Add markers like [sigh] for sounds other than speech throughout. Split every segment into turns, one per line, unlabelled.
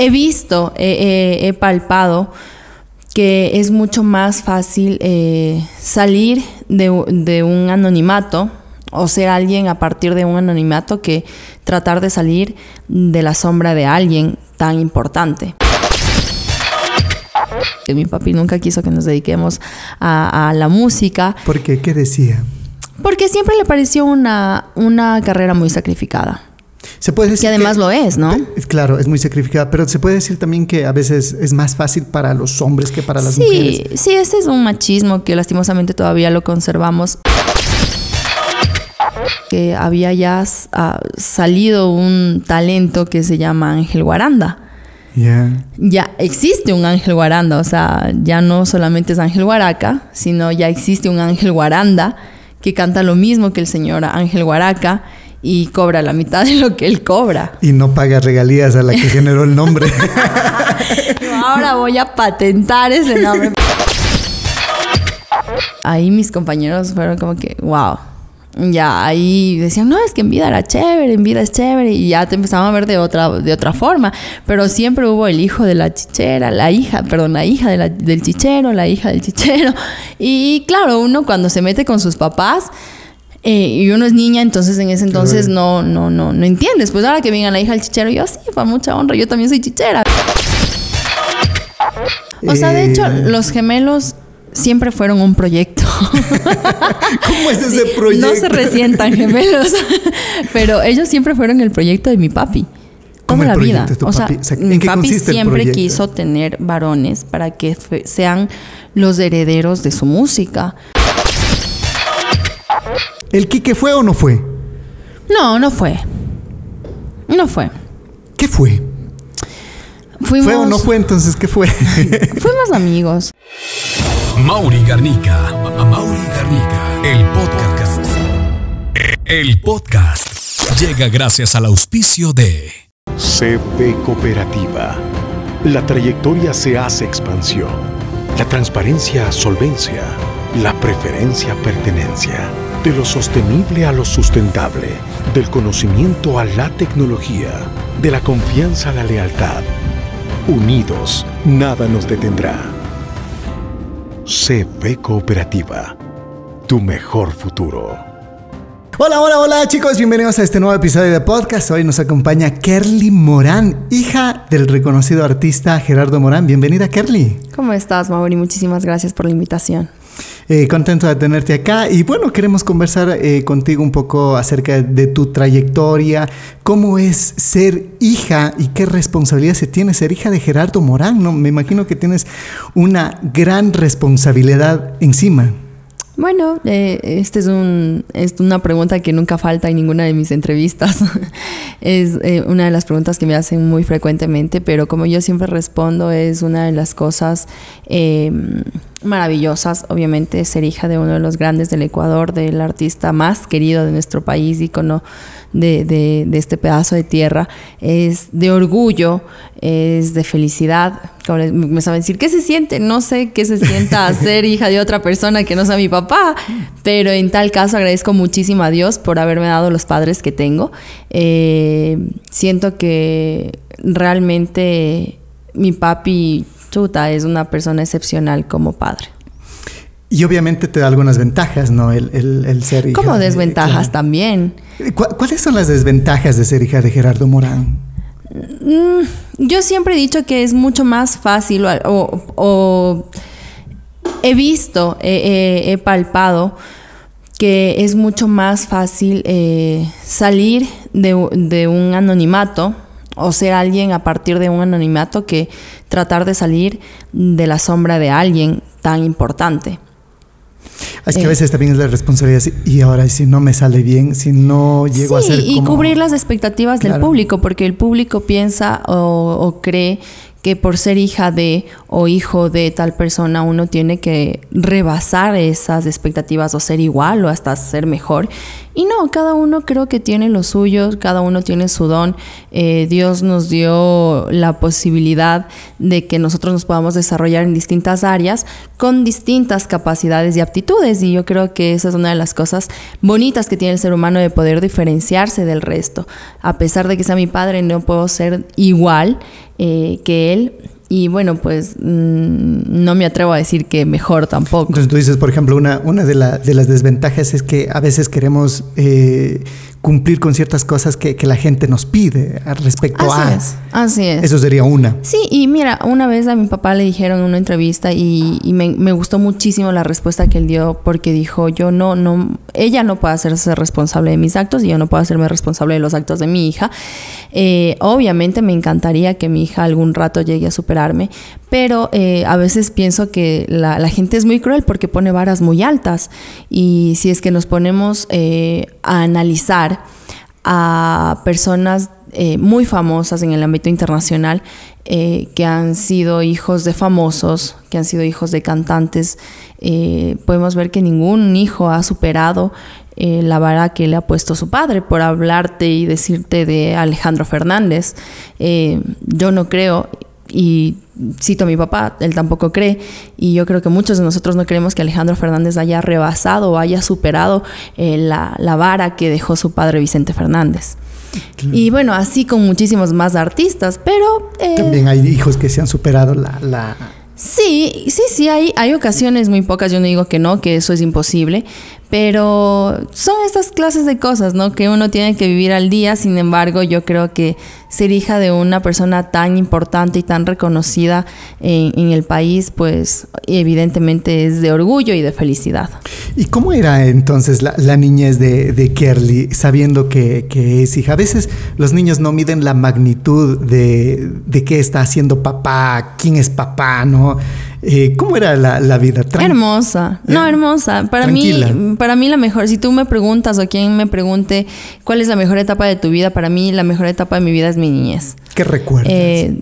he visto, he palpado que es mucho más fácil eh, salir de, de, un anonimato o ser alguien a partir de un anonimato que tratar de salir de la sombra de alguien tan importante. Que mi papi nunca quiso que nos dediquemos a, la música.
¿Por qué? ¿Qué decía?
Porque siempre le pareció una, una carrera muy sacrificada.
Se puede decir
que además lo es, ¿no?
Claro, es muy sacrificada, pero se puede decir también que a veces es más fácil para los hombres que para las mujeres.
Sí, sí, ese es un machismo que lastimosamente todavía lo conservamos. Que había ya ah, salido un talento que se llama Ángel Guaranda. Ya existe un Ángel Guaranda, o sea, ya no solamente es Ángel Guaraca, sino ya existe un Ángel Guaranda que canta lo mismo que el señor Ángel Guaraca y cobra la mitad de lo que él cobra.
Y no paga regalías a la que generó el nombre. [laughs]
ahora voy a patentar ese nombre. Ahí mis compañeros fueron como que, wow. Ya ahí decían, no, es que en vida era chévere, en vida es chévere, y ya te empezaban a ver de otra, de otra forma. Pero siempre hubo el hijo de la chichera, la hija, perdón, la hija del chichero, la hija del chichero. Y claro, uno cuando se mete con sus papás, eh, y uno es niña, entonces en ese entonces no, no, no, no entiendes. Pues ahora que venga la hija del chichero, yo sí, para mucha honra, yo también soy chichera. O sea, de hecho, eh. los gemelos siempre fueron un proyecto. [laughs]
¿Cómo es ese proyecto?
No se resientan gemelos, [laughs] pero ellos siempre fueron el proyecto de mi papi. Toda la vida. O sea, mi papi siempre quiso tener varones para que sean los herederos de su música.
¿El Quique fue o no fue?
No, no fue. No fue.
¿Qué fue?
Fuimos...
¿Fue o no fue entonces? ¿Qué fue? [laughs]
Fuimos amigos.
Mauri Garnica. Mauri Garnica. El podcast. El podcast llega gracias al auspicio de
CP Cooperativa. La trayectoria se hace expansión. La transparencia solvencia. La preferencia pertenencia. De lo sostenible a lo sustentable, del conocimiento a la tecnología, de la confianza a la lealtad. Unidos, nada nos detendrá. CP Cooperativa, tu mejor futuro.
Hola, hola, hola chicos, bienvenidos a este nuevo episodio de podcast. Hoy nos acompaña Kerly Morán, hija del reconocido artista Gerardo Morán. Bienvenida Kerly.
¿Cómo estás, Mauri? Muchísimas gracias por la invitación.
Eh, contento de tenerte acá y bueno, queremos conversar eh, contigo un poco acerca de tu trayectoria, cómo es ser hija y qué responsabilidad se tiene ser hija de Gerardo Morán, ¿no? Me imagino que tienes una gran responsabilidad encima.
Bueno, eh, esta es, un, una pregunta que nunca falta en ninguna de mis entrevistas. [laughs] es eh, una de las preguntas que me hacen muy frecuentemente, pero como yo siempre respondo, es una de las cosas em, maravillosas, obviamente, ser hija de uno de los grandes del Ecuador, del artista más querido de nuestro país, ícono de, de, de este pedazo de tierra, es de orgullo, es de felicidad. Me saben decir, ¿qué se siente? No sé qué se sienta [laughs] ser hija de otra persona que no sea mi papá, pero en tal caso agradezco muchísimo a Dios por haberme dado los padres que tengo. Eh, siento que realmente mi papi chuta es una persona excepcional como padre.
Y obviamente te da algunas ventajas, ¿no? El, el, ser hija.
Como desventajas también.
¿Cuáles son las desventajas de ser hija de Gerardo Morán?
Mm, yo siempre he dicho que es mucho más fácil o, he visto, he, palpado que es mucho más fácil eh, salir de, de un anonimato o ser alguien a partir de un anonimato que tratar de salir de la sombra de alguien tan importante.
Es que a eh, veces también es la responsabilidad y ahora si no me sale bien, si no llego a ser
y cubrir las expectativas del público, porque el público piensa o, o cree que por ser hija de o hijo de tal persona uno tiene que rebasar esas expectativas o ser igual o hasta ser mejor. Y no, cada uno creo que tiene lo suyo, cada uno tiene su don. Eh, Dios nos dio la posibilidad de que nosotros nos podamos desarrollar en distintas áreas con distintas capacidades y aptitudes. Y yo creo que esa es una de las cosas bonitas que tiene el ser humano de poder diferenciarse del resto. A pesar de que sea mi padre, no puedo ser igual eh, que él. Y bueno, pues mm, no me atrevo a decir que mejor tampoco.
Entonces tú dices, por ejemplo, una, una de, la, de las desventajas es que a veces queremos eh, cumplir con ciertas cosas que, que, la gente nos pide respecto
así
a...
Es, así es.
Eso sería una.
Sí, y mira, una vez a mi papá le dijeron en una entrevista y, y me, me, gustó muchísimo la respuesta que él dio porque dijo, yo no, no, ella no puede hacerse responsable de mis actos y yo no puedo hacerme responsable de los actos de mi hija. Eh, obviamente me encantaría que mi hija algún rato llegue a superarme, pero eh, a veces pienso que la, la, gente es muy cruel porque pone varas muy altas y si es que nos ponemos eh, a analizar a personas eh, muy famosas en el ámbito internacional eh, que han sido hijos de famosos, que han sido hijos de cantantes, eh, podemos ver que ningún hijo ha superado la vara que le ha puesto su padre por hablarte y decirte de Alejandro Fernández. yo no creo y cito a mi papá, él tampoco cree, y yo creo que muchos de nosotros no creemos que Alejandro Fernández haya rebasado o haya superado eh, la, la, vara que dejó su padre Vicente Fernández. Claro. Y bueno, así con muchísimos más artistas, pero...
Eh, También hay hijos que se han superado la... la...
Sí, sí, sí, hay, hay ocasiones muy pocas, yo no digo que no, que eso es imposible, pero son estas clases de cosas, ¿no? Que uno tiene que vivir al día, sin embargo, yo creo que ser hija de una persona tan importante y tan reconocida en, el país, pues evidentemente es de orgullo y de felicidad.
¿Y cómo era entonces la, niñez de, Kerly, sabiendo que, que, es hija? A veces los niños no miden la magnitud de, de qué está haciendo papá, quién es papá, ¿no? Eh, ¿Cómo era la, la vida?
Tran hermosa, no, hermosa. Para Tranquila. mí, para mí la mejor, si tú me preguntas o quien me pregunte cuál es la mejor etapa de tu vida, para mí la mejor etapa de mi vida es mi niñez.
¿Qué recuerdas?
Eh,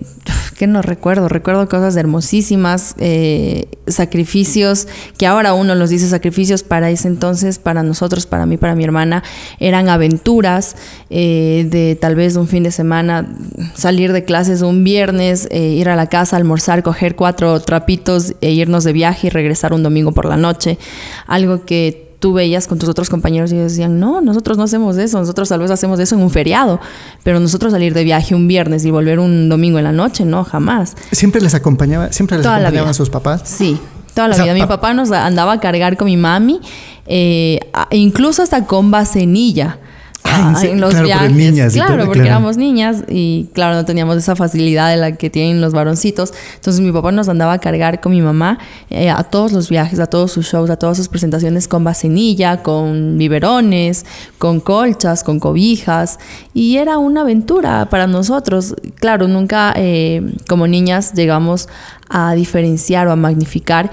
¿Qué no recuerdo? Recuerdo cosas hermosísimas, eh, sacrificios, que ahora uno los dice sacrificios, para ese entonces, para nosotros, para mí, para mi hermana, eran aventuras eh, de tal vez un fin de semana, salir de clases un viernes, eh, ir a la casa, almorzar, coger cuatro trapitos e irnos de viaje y regresar un domingo por la noche. Algo que tú veías con tus otros compañeros y ellos decían, no, nosotros no hacemos eso, nosotros tal vez hacemos eso en un feriado, pero nosotros salir de viaje un viernes y volver un domingo en la noche, no, jamás.
¿Siempre les acompañaba, siempre les
Toda
acompañaban sus papás?
Sí, toda la o sea, vida. Mi papá nos andaba a cargar con mi mami, eh, incluso hasta con vasenilla.
Ah,
en los
claro,
viajes.
niñas
claro,
todo,
porque
claro.
éramos niñas y claro, no teníamos esa facilidad de la que tienen los varoncitos. Entonces mi papá nos andaba a cargar con mi mamá eh, a todos los viajes, a todos sus shows, a todas sus presentaciones con vasenilla, con biberones, con colchas, con cobijas. Y era una aventura para nosotros. Claro, nunca eh, como niñas llegamos a diferenciar o a magnificar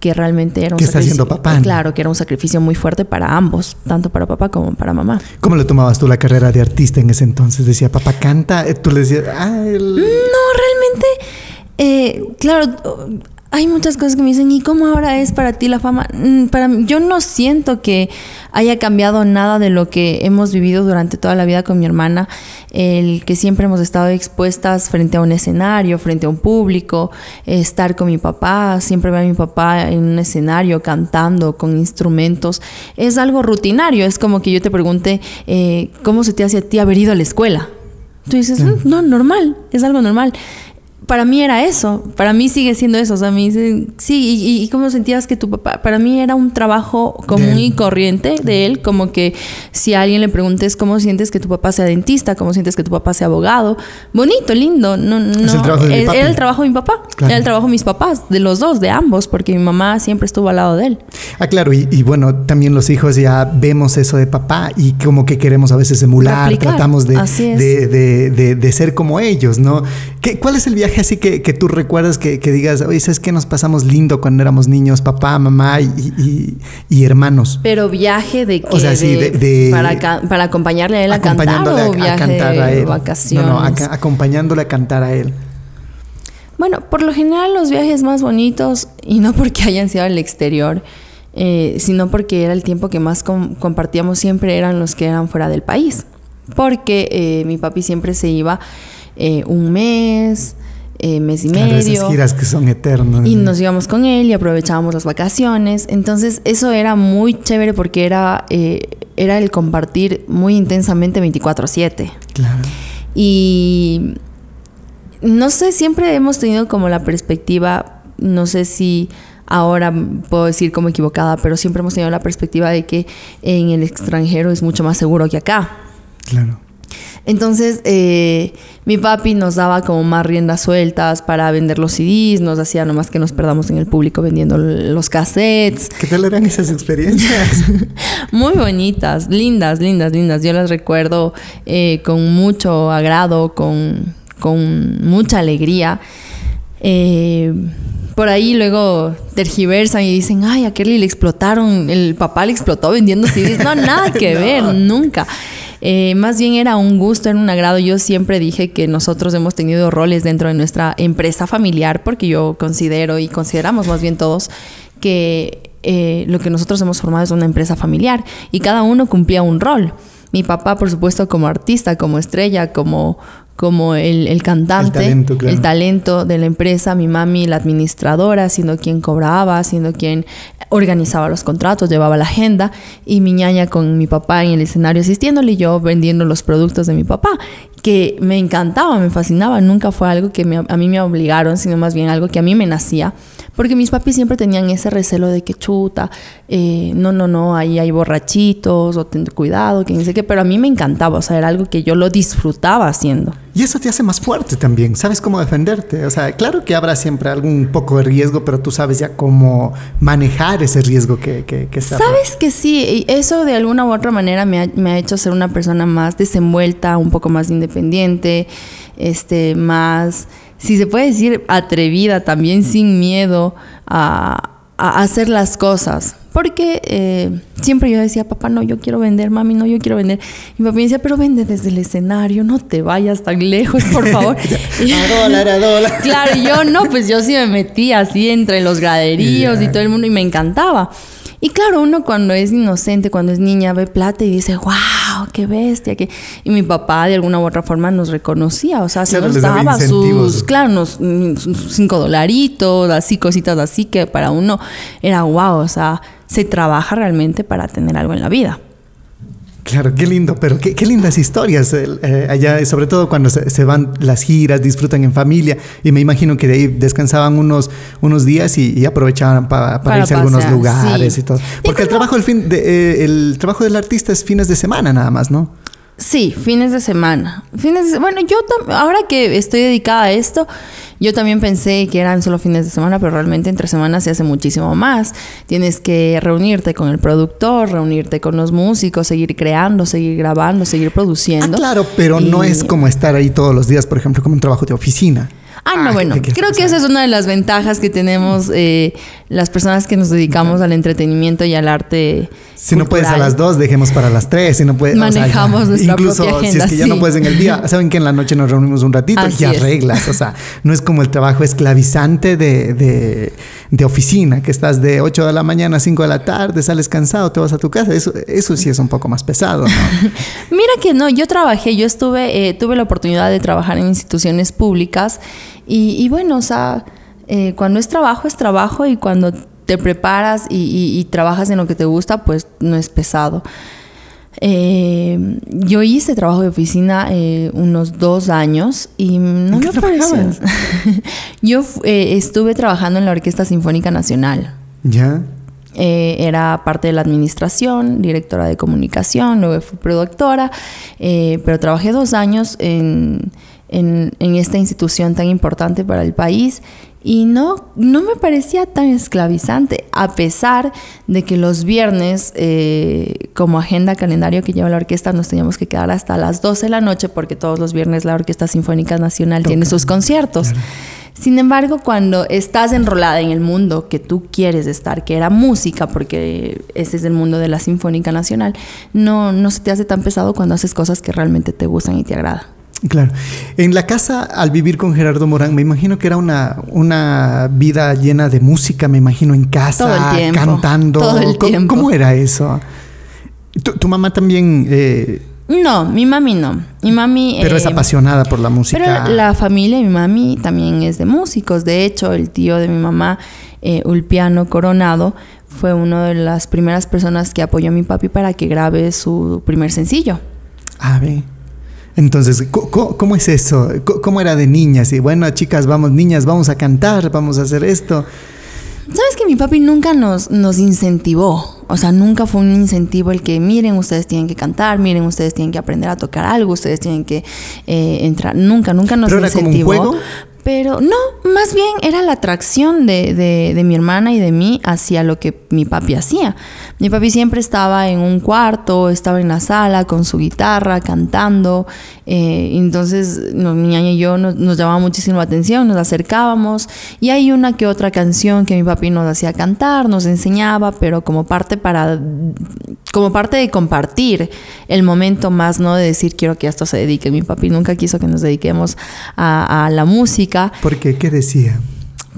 que realmente era un
¿Qué está
sacrificio.
haciendo papá?
Claro, que era un sacrificio muy fuerte para ambos, tanto para papá como para mamá.
¿Cómo le tomabas tú la carrera de artista en ese entonces? Decía, papá canta, Eh, tú le decías, ah, el...
No, realmente, eh, claro, hay muchas cosas que me dicen, ¿y cómo ahora es para ti la fama? Mm, Para mí, yo no siento que haya cambiado nada de lo que hemos vivido durante toda la vida con mi hermana, el que siempre hemos estado expuestas frente a un escenario, frente a un público, estar con mi papá, siempre ver a mi papá en un escenario cantando con instrumentos, es algo rutinario, es como que yo te pregunte, eh, ¿cómo se te hace a ti haber ido a la escuela? Tú dices, "Mm, no, normal, es algo normal. Para mí era eso, para mí sigue siendo eso. O sea, me dicen, sí, y, y cómo sentías que tu papá, para mí era un trabajo común y corriente de él, como que si a alguien le preguntes cómo sientes que tu papá sea dentista, cómo sientes que tu papá sea abogado, bonito, lindo, no, no,
el trabajo de mi
es-
papi.
era el trabajo de mi papá,
Claro.
era el trabajo de mis papás, de los dos, de ambos, porque mi mamá siempre estuvo al lado de él.
Ah, claro, y, y bueno, también los hijos ya vemos eso de papá y como que queremos a veces emular,
Replicar,
tratamos de,
es.
de, de- de- de ser como ellos, ¿no? ¿Qué, ¿Cuál es el viaje así que, que tú recuerdas que, que digas, oye, ¿sabes qué nos pasamos lindo cuando éramos niños, papá, mamá y, y- y hermanos?
Pero viaje de que
O sea, sí, de- de-
para, para acompañarle a él a cantar o
a, a
viaje
cantar a él.
vacaciones.
No, no, acompañándole a cantar a él.
Bueno, por lo general los viajes más bonitos, y no porque hayan sido al exterior, eh, sino porque era el tiempo que más com- compartíamos siempre, eran los que eran fuera del país. Porque eh, mi papi siempre se iba eh, un mes, eh, mes y
Claro,
medio.
esas giras que son eternas.
Y nos íbamos con él y aprovechábamos las vacaciones. Entonces eso era muy chévere porque era, eh, era el compartir muy intensamente 24/7.
Claro.
Y no sé, siempre hemos tenido como la perspectiva, no sé si ahora puedo decir como equivocada, pero siempre hemos tenido la perspectiva de que en el extranjero es mucho más seguro que acá.
Claro.
Entonces, eh, mi papi nos daba como más riendas sueltas para vender los CDs, nos hacía nomás que nos perdamos en el público vendiendo los cassettes.
¿Qué tal eran esas experiencias? [laughs]
Muy bonitas, lindas, lindas, lindas. Yo las recuerdo eh, con mucho agrado, con, con mucha alegría. Eh, por ahí luego tergiversan y dicen, ay, a Kelly le explotaron, el papá le explotó vendiendo CDs. No, nada que [laughs] ver, nunca. Eh, más bien era un gusto, era un agrado. Yo siempre dije que nosotros hemos tenido roles dentro de nuestra empresa familiar, porque yo considero y consideramos más bien todos que eh, lo que nosotros hemos formado es una empresa familiar y cada uno cumplía un rol. Mi papá, por supuesto, como artista, como estrella, como, como el, cantante, el talento, de la empresa, mi mami la administradora, siendo quien cobraba, siendo quien organizaba los contratos, llevaba la agenda y mi ñaña con mi papá en el escenario asistiéndole y yo vendiendo los productos de mi papá, que me encantaba, me fascinaba, nunca fue algo que a mí me obligaron, sino más bien algo que a mí me nacía porque mis papis siempre tenían ese recelo de que chuta, eh, no, no, no, ahí hay borrachitos, o ten cuidado, que no sé qué, pero a mí me encantaba, o sea, era algo que yo lo disfrutaba haciendo.
Y eso te hace más fuerte también, sabes cómo defenderte, o sea, claro que habrá siempre algún poco de riesgo, pero tú sabes ya cómo manejar ese riesgo que, que, que está.
Sabes que sí, y eso de alguna u otra manera me ha, me ha hecho ser una persona más desenvuelta, un poco más independiente, este, más si se puede decir, atrevida, también sin miedo a, hacer las cosas. Porque eh, siempre yo decía, papá, no, yo quiero vender, mami, no, yo quiero vender. Y mi papá me decía, pero vende desde el escenario, no te vayas tan lejos, por [laughs] favor. [laughs]
a dólar, a [laughs] dólar.
Claro, yo no, pues yo sí me metía así entre los graderíos y todo el mundo y me encantaba. Y claro, uno cuando es inocente, cuando es niña, ve plata y dice, wow, qué bestia. Qué... Y mi papá de alguna u otra forma nos reconocía, o sea, se nos daba sus, claro, unos cinco dolaritos, así, cositas así, que para uno era wow, o sea, se trabaja realmente para tener algo en la vida.
Claro, qué lindo, pero qué, lindas historias eh, allá, sobre todo cuando se, van las giras, disfrutan en familia y me imagino que de ahí descansaban unos, unos días y, aprovechaban para, irse a algunos lugares y todo. Porque el trabajo, el, fin de, eh, el trabajo del artista es fines de semana nada más, ¿no?
Sí, fines de semana. Fines de, bueno, yo ahora que estoy dedicada a esto, yo también pensé que eran solo fines de semana, pero realmente entre semanas se hace muchísimo más. Tienes que reunirte con el productor, reunirte con los músicos, seguir creando, seguir grabando, seguir produciendo.
Ah, claro, pero no es como estar ahí todos los días, por ejemplo, como un trabajo de oficina.
Ah, no, bueno, creo que esa es una de las ventajas que tenemos eh, las personas que nos dedicamos al entretenimiento y al arte.
Si no puedes a las dos, dejemos para las tres. Si no puedes,
Manejamos nuestra
incluso
propia agenda,
si es que ya no puedes en el día, [laughs] saben que en la noche nos reunimos un ratito y arreglas. O sea, no es como el trabajo esclavizante de, de, oficina, que estás de 8 de la mañana a 5 de la tarde, sales cansado, te vas a tu casa. Eso, eso sí es un poco más pesado, ¿no? [laughs]
Mira que no, yo trabajé, yo estuve, eh, tuve la oportunidad de trabajar en instituciones públicas y, bueno, o sea, eh, cuando es trabajo es trabajo y cuando te preparas y, trabajas en lo que te gusta, pues no es pesado. Eh, yo hice trabajo de oficina eh, unos dos años y no me pareció. [laughs] yo estuve trabajando en la Orquesta Sinfónica Nacional.
¿Ya?
era parte de la administración, directora de comunicación, luego fui productora, pero trabajé dos años en en, esta institución tan importante para el país y no, no me parecía tan esclavizante, a pesar de que los viernes, eh, como agenda calendario que lleva la orquesta, nos teníamos que quedar hasta las 12 de la noche, porque todos los viernes la Orquesta Sinfónica Nacional tiene sus conciertos. Sin embargo, cuando estás enrolada en el mundo que tú quieres estar, que era música, porque ese es el mundo de la Sinfónica Nacional, no, no se te hace tan pesado cuando haces cosas que realmente te gustan y te agradan.
Claro. En la casa, al vivir con Gerardo Morán, me imagino que era una, una vida llena de música, me imagino en casa, cantando.
Todo el tiempo.
¿Cómo, era eso? ¿Tu, mamá también... Eh,
no, mi mami no. Mi mami...
Pero es eh, apasionada por la música.
Pero la familia de mi mami también es de músicos. De hecho, el tío de mi mamá, eh, Ulpiano Coronado, fue una de las primeras personas que apoyó a mi papi para que grabe su primer sencillo.
Ah, ve. Entonces, ¿cómo, es eso? ¿Cómo era de niñas? Y bueno, chicas, vamos, niñas, vamos a cantar, vamos a hacer esto.
Sabes que mi papi nunca nos, nos incentivó. O sea, nunca fue un incentivo el que miren, ustedes tienen que cantar, miren, ustedes tienen que aprender a tocar algo, ustedes tienen que eh, entrar. Nunca, nunca nos
¿Pero
incentivó.
Era como un juego?
Pero no, más bien era la atracción de, de, mi hermana y de mí hacia lo que mi papi hacía. Mi papi siempre estaba en un cuarto, estaba en la sala con su guitarra, cantando. Eh, entonces mi ñaña y yo nos, nos, llamaba muchísimo la atención, nos acercábamos. Y hay una que otra canción que mi papi nos hacía cantar, nos enseñaba, pero como parte para como parte de compartir el momento más, no de decir quiero que esto se dedique. Mi papi nunca quiso que nos dediquemos a, la música.
¿Por qué? ¿Qué decía?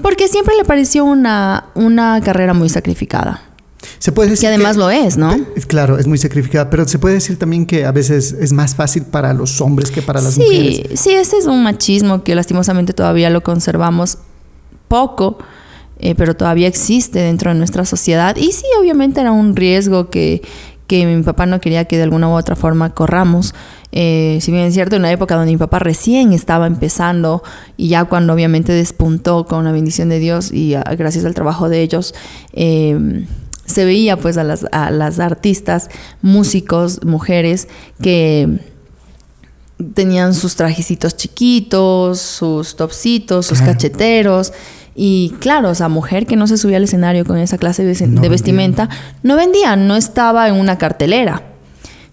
Porque siempre le pareció una, una carrera muy sacrificada.
Se puede decir
que además lo es, ¿no?
Claro, es muy sacrificada, pero se puede decir también que a veces es más fácil para los hombres que para las mujeres.
Sí, ese es un machismo que lastimosamente todavía lo conservamos poco, eh, pero todavía existe dentro de nuestra sociedad. Y sí, obviamente era un riesgo que, que mi papá no quería que de alguna u otra forma corramos. Eh, si bien es cierto, en una época donde mi papá recién estaba empezando y ya cuando obviamente despuntó con la bendición de Dios y gracias al trabajo de ellos, eh, se veía pues a las, a las artistas, músicos, mujeres que tenían sus trajecitos chiquitos, sus topsitos, sus cacheteros. Y claro, o sea, mujer que no se subía al escenario con esa clase de, vestimenta, no vendía, no estaba en una cartelera.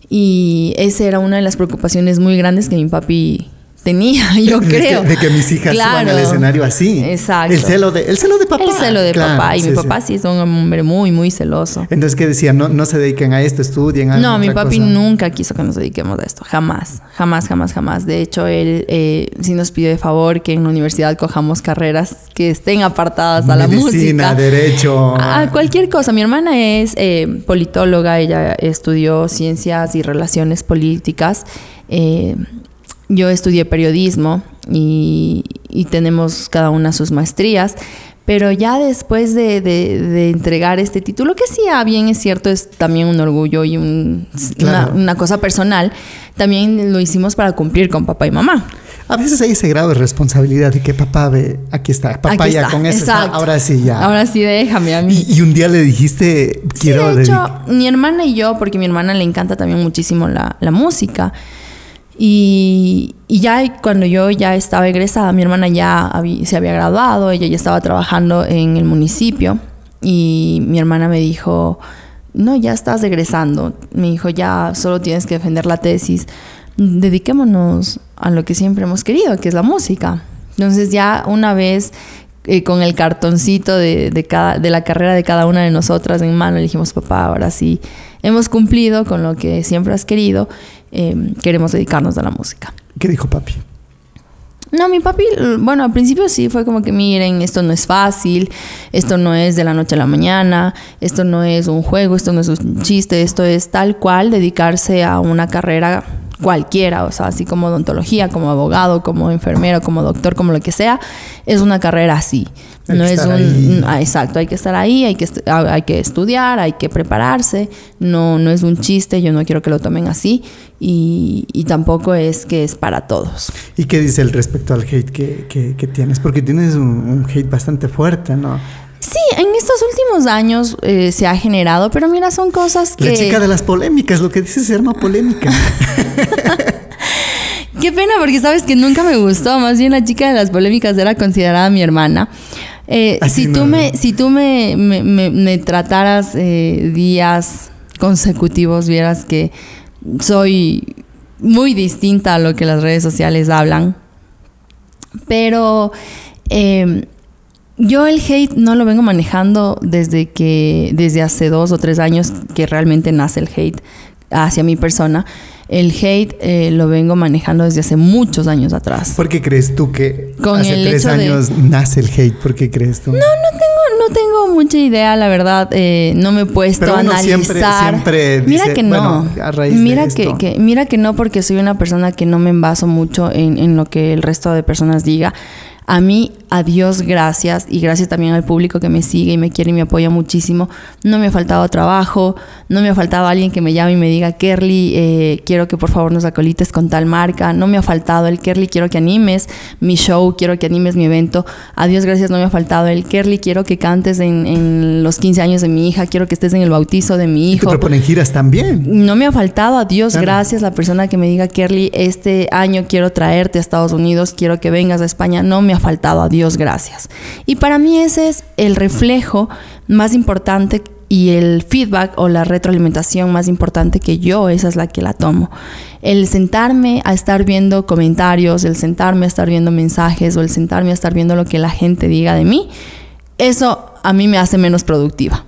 Y esa era una de las preocupaciones muy grandes que mi papi tenía, [laughs] yo creo.
De que, mis hijas suban al escenario así.
Exacto.
El celo de, el celo de papá.
El celo de papá. Y mi papá sí. es un hombre muy, muy celoso.
Entonces, ¿qué decía? No, no se dediquen a esto, estudien. A
no, mi papi nunca quiso que nos dediquemos a esto. Jamás. Jamás, jamás, jamás. De hecho, él eh, sí nos pidió de favor que en la universidad cojamos carreras que estén apartadas a la música.
derecho.
A cualquier cosa. Mi hermana es eh, politóloga. Ella estudió ciencias y relaciones políticas. Eh, yo estudié periodismo y, tenemos cada una sus maestrías, pero ya después de, entregar este título, que sí, ah, bien es cierto, es también un orgullo y una, cosa personal, también lo hicimos para cumplir con papá y mamá.
A veces hay ese grado de responsabilidad de que papá ve, aquí está, papá ya con eso, ahora sí ya.
Ahora sí déjame a mí.
Y, un día le dijiste, quiero...
de hecho, mi hermana y yo, porque a mi hermana le encanta también muchísimo la, la música, y, ya cuando yo ya estaba egresada, mi hermana ya se había graduado, ella ya estaba trabajando en el municipio y mi hermana me dijo, no, ya estás egresando. Me dijo, ya solo tienes que defender la tesis. Dediquémonos a lo que siempre hemos querido, que es la música. Entonces ya una vez eh, con el cartoncito de, de, cada, de la carrera de cada una de nosotras en mano, le dijimos, papá, ahora sí hemos cumplido con lo que siempre has querido, em, queremos dedicarnos a la música.
¿Qué dijo papi?
No, mi papi, bueno, al principio sí fue como que miren, esto no es fácil, esto no es de la noche a la mañana, esto no es un juego, esto no es un chiste, esto es tal cual dedicarse a una carrera cualquiera, o sea, así como odontología, como abogado, como enfermero, como doctor, como lo que sea, es una carrera así. no es un ah, exacto, hay que estar ahí, hay que ah, hay que estudiar, hay que prepararse, no no es un chiste, yo no quiero que lo tomen así y, y tampoco es que es para todos.
¿Y qué dice el respecto al hate que, que, tienes? Porque tienes un, un hate bastante fuerte, ¿no?
Sí, en estos últimos años eh, se ha generado, pero mira, son cosas que...
La chica de las polémicas, lo que dices se llama polémica. [laughs]
Qué pena, porque sabes que nunca me gustó. Más bien la chica de las polémicas era considerada mi hermana. Eh, si, tú me, si tú me, me, trataras eh, días consecutivos, vieras que soy muy distinta a lo que las redes sociales hablan. Pero yo el hate no lo vengo manejando desde que, desde hace dos o tres años que realmente nace el hate hacia mi persona. El hate eh, lo vengo manejando desde hace muchos años atrás.
¿Por qué crees tú que hace tres años nace el hate? ¿Por qué crees tú?
No, no tengo, no tengo mucha idea, la verdad. Eh, no me he puesto a analizar.
Siempre, siempre
mira que no. mira que, mira que no, porque soy una persona que no me envaso mucho en, en lo que el resto de personas diga. A mí a Dios gracias y gracias también al público que me sigue y me quiere y me apoya muchísimo. No me ha faltado trabajo, no me ha faltado alguien que me llame y me diga, Kerly, eh, quiero que por favor nos acolites con tal marca. No me ha faltado el Kerly, quiero que animes mi show, quiero que animes mi evento. A Dios gracias no me ha faltado el Kerly, quiero que cantes en, los 15 años de mi hija, quiero que estés en el bautizo de mi hijo.
¿Te proponen giras también?
No me ha faltado, a Dios gracias, la persona que me diga, Kerly, este año quiero traerte a Estados Unidos, quiero que vengas a España. No me ha faltado, a Dios gracias. Y para mí ese es el reflejo más importante y el feedback o la retroalimentación más importante que yo, esa es la que la tomo. El sentarme a estar viendo comentarios, el sentarme a estar viendo mensajes o el sentarme a estar viendo lo que la gente diga de mí, eso a mí me hace menos productiva.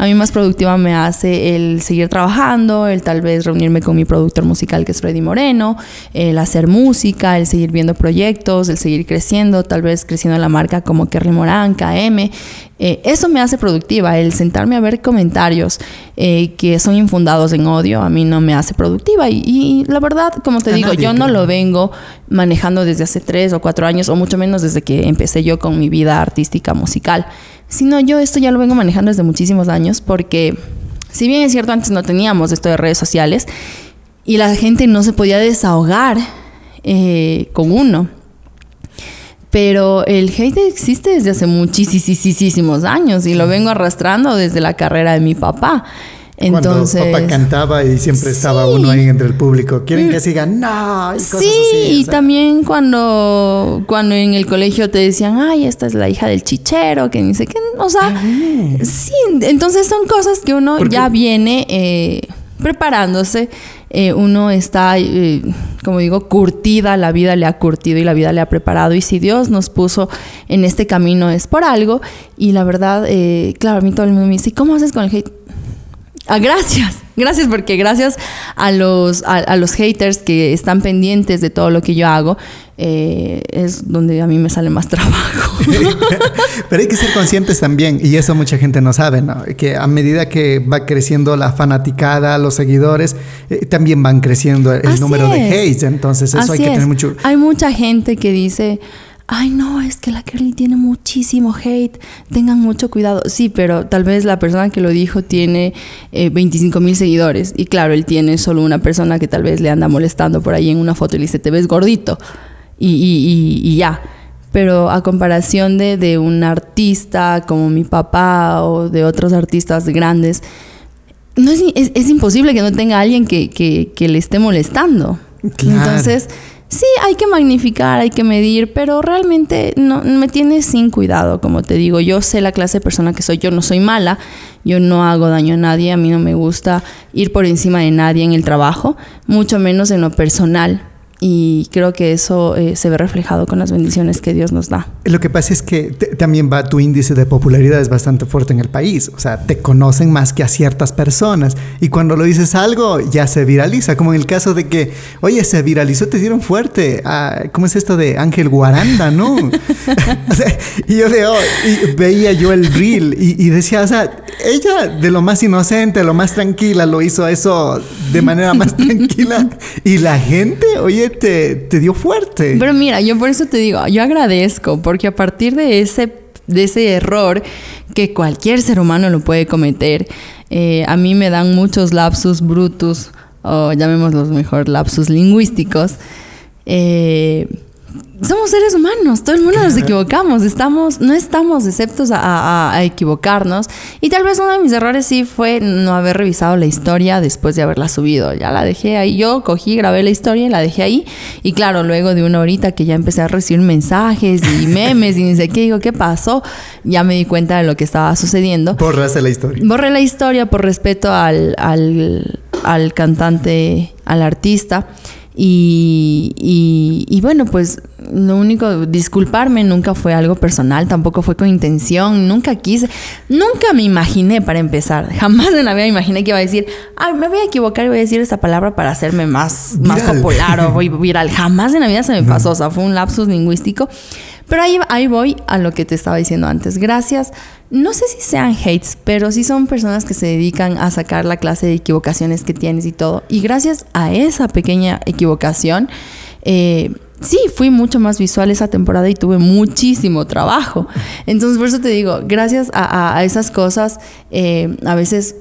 A mí más productiva me hace el seguir trabajando, el tal vez reunirme con mi productor musical que es Freddy Moreno, el hacer música, el seguir viendo proyectos, el seguir creciendo, tal vez creciendo la marca como Kerry Morán, KM. Eh, eso me hace productiva, el sentarme a ver comentarios eh, que son infundados en odio, a mí no me hace productiva. Y, la verdad, como te digo, yo no lo vengo manejando desde hace tres o cuatro años, o mucho menos desde que empecé yo con mi vida artística musical. Sino yo esto ya lo vengo manejando desde muchísimos años porque, si bien es cierto, antes no teníamos esto de redes sociales y la gente no se podía desahogar eh, con uno. Pero el hate existe desde hace muchísimos años y lo vengo arrastrando desde la carrera de mi papá. Entonces,
Cuando papá cantaba y siempre estaba uno ahí entre el público. Quieren que sigan, no, y
sí, y también cuando, cuando en el colegio te decían, ay, esta es la hija del chichero, que dice que, o sea, ah. sí, entonces son cosas que uno ya viene eh, preparándose. Eh, uno está, eh, como digo, curtida, la vida le ha curtido y la vida le ha preparado. Y si Dios nos puso en este camino es por algo. Y la verdad, claro, a mí todo el mundo me dice, ¿cómo haces con el hate? Ah, gracias, gracias porque gracias a los, a, los haters que están pendientes de todo lo que yo hago, eh, es donde a mí me sale más [laughs] trabajo. [laughs]
Pero hay que ser conscientes también, y eso mucha gente no sabe, ¿no? que a medida que va creciendo la fanaticada, los seguidores, eh, también van creciendo el número de hates, entonces eso hay que tener mucho...
Hay mucha gente que dice ay no, es que la Kerly tiene muchísimo hate, tengan mucho cuidado. Sí, pero tal vez la persona que lo dijo tiene 25 eh, mil seguidores y claro, él tiene solo una persona que tal vez le anda molestando por ahí en una foto y le dice, te ves gordito y, ya. Pero a comparación de, de, un artista como mi papá o de otros artistas grandes, no es, es, imposible que no tenga alguien que, que, le esté molestando. Entonces Sí, hay que magnificar, hay que medir, pero realmente no me tiene sin cuidado, como te digo. Yo sé la clase de persona que soy, yo no soy mala, yo no hago daño a nadie, a mí no me gusta ir por encima de nadie en el trabajo, mucho menos en lo personal y creo que eso eh, se ve reflejado con las bendiciones que Dios nos da.
Lo que pasa es que también va tu índice de popularidad es bastante fuerte en el país, o sea, te conocen más que a ciertas personas. Y cuando lo dices algo ya se viraliza, como en el caso de que, oye, se viralizó, te dieron fuerte, ah, ¿cómo es esto de Ángel Guaranda, no? [laughs] y yo y veía yo el reel y, y decía, o sea, ella de lo más inocente, lo más tranquila, lo hizo eso de manera más [laughs] tranquila. Y la gente, oye, te, dio fuerte.
Pero mira, yo por eso te digo, yo agradezco, porque a partir de ese, de ese error que cualquier ser humano lo puede cometer, eh, a mí me dan muchos lapsus brutus, o llamémoslos mejor lapsus lingüísticos. Eh, somos seres humanos, todo el mundo nos equivocamos, estamos, no estamos exceptos a, equivocarnos. Y tal vez uno de mis errores sí fue no haber revisado la historia después de haberla subido. Ya la dejé ahí, yo cogí, grabé la historia y la dejé ahí. Y claro, luego de una horita que ya empecé a recibir mensajes y memes y ni sé qué, digo, ¿qué pasó? Ya me di cuenta de lo que estaba sucediendo.
Borraste la historia.
Borré la historia por respeto al, al, al cantante, al artista. Y, y, bueno, pues lo único, disculparme nunca fue algo personal, tampoco fue con intención, nunca quise, nunca me imaginé para empezar, [laughs] jamás en la vida me imaginé que iba a decir, ay, me voy a equivocar y voy a decir esta palabra para hacerme más, más popular o voy viral, jamás en la vida se me pasó, o sea, fue un lapsus lingüístico. Pero ahí, ahí voy a lo que te estaba diciendo antes. Gracias. No sé si sean hates, pero sí son personas que se dedican a sacar la clase de equivocaciones que tienes y todo. Y gracias a esa pequeña equivocación, eh, sí, fui mucho más visual esa temporada y tuve muchísimo trabajo. Entonces, por eso te digo, gracias a, esas cosas, eh, a veces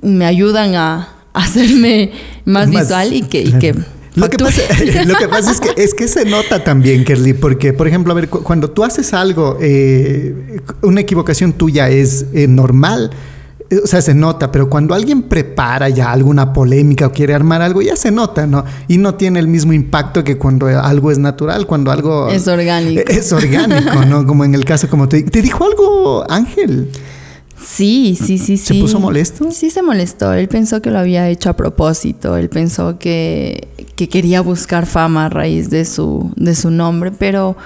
me ayudan a, hacerme más, visual y que... que [laughs]
lo que, pasa, es, que, es que se nota también, Kerly, porque, por ejemplo, a ver, cuando tú haces algo, eh, una equivocación tuya es eh, normal, eh, o sea, se nota, pero cuando alguien prepara ya alguna polémica o quiere armar algo, ya se nota, ¿no? Y no tiene el mismo impacto que cuando algo es natural, cuando algo...
Es orgánico. [laughs]
Es orgánico, ¿no? Como en el caso, como te... ¿Te dijo algo Ángel?
Sí, sí, sí, sí.
¿Se puso molesto?
Sí, se molestó. Él pensó que lo había hecho a propósito. Él pensó que, que quería buscar fama a raíz de su, de su nombre, pero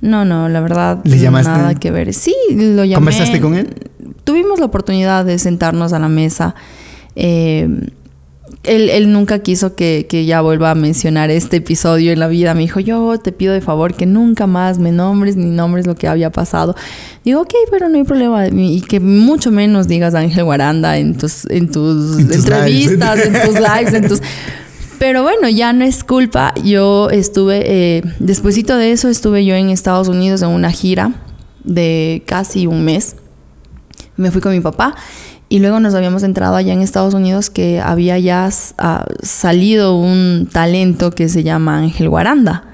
no, no, la verdad,
¿Le llamaste?
nada que ver. Sí, lo llamé.
¿Conversaste con él?
Tuvimos la oportunidad de sentarnos a la mesa. Eh, él, nunca quiso que, ya vuelva a mencionar este episodio en la vida. Me dijo, yo te pido de favor que nunca más me nombres ni nombres lo que había pasado. Digo, ok, pero no hay problema. Y que mucho menos digas Ángel Guaranda en tus, en tus, entrevistas, en tus lives, en tus... [laughs] Pero bueno, ya no es culpa. Yo estuve, eh, despuésito de eso, estuve yo en Estados Unidos en una gira de casi un mes. Me fui con mi papá y luego nos habíamos entrado allá en Estados Unidos que había ya ah, salido un talento que se llama Ángel Guaranda.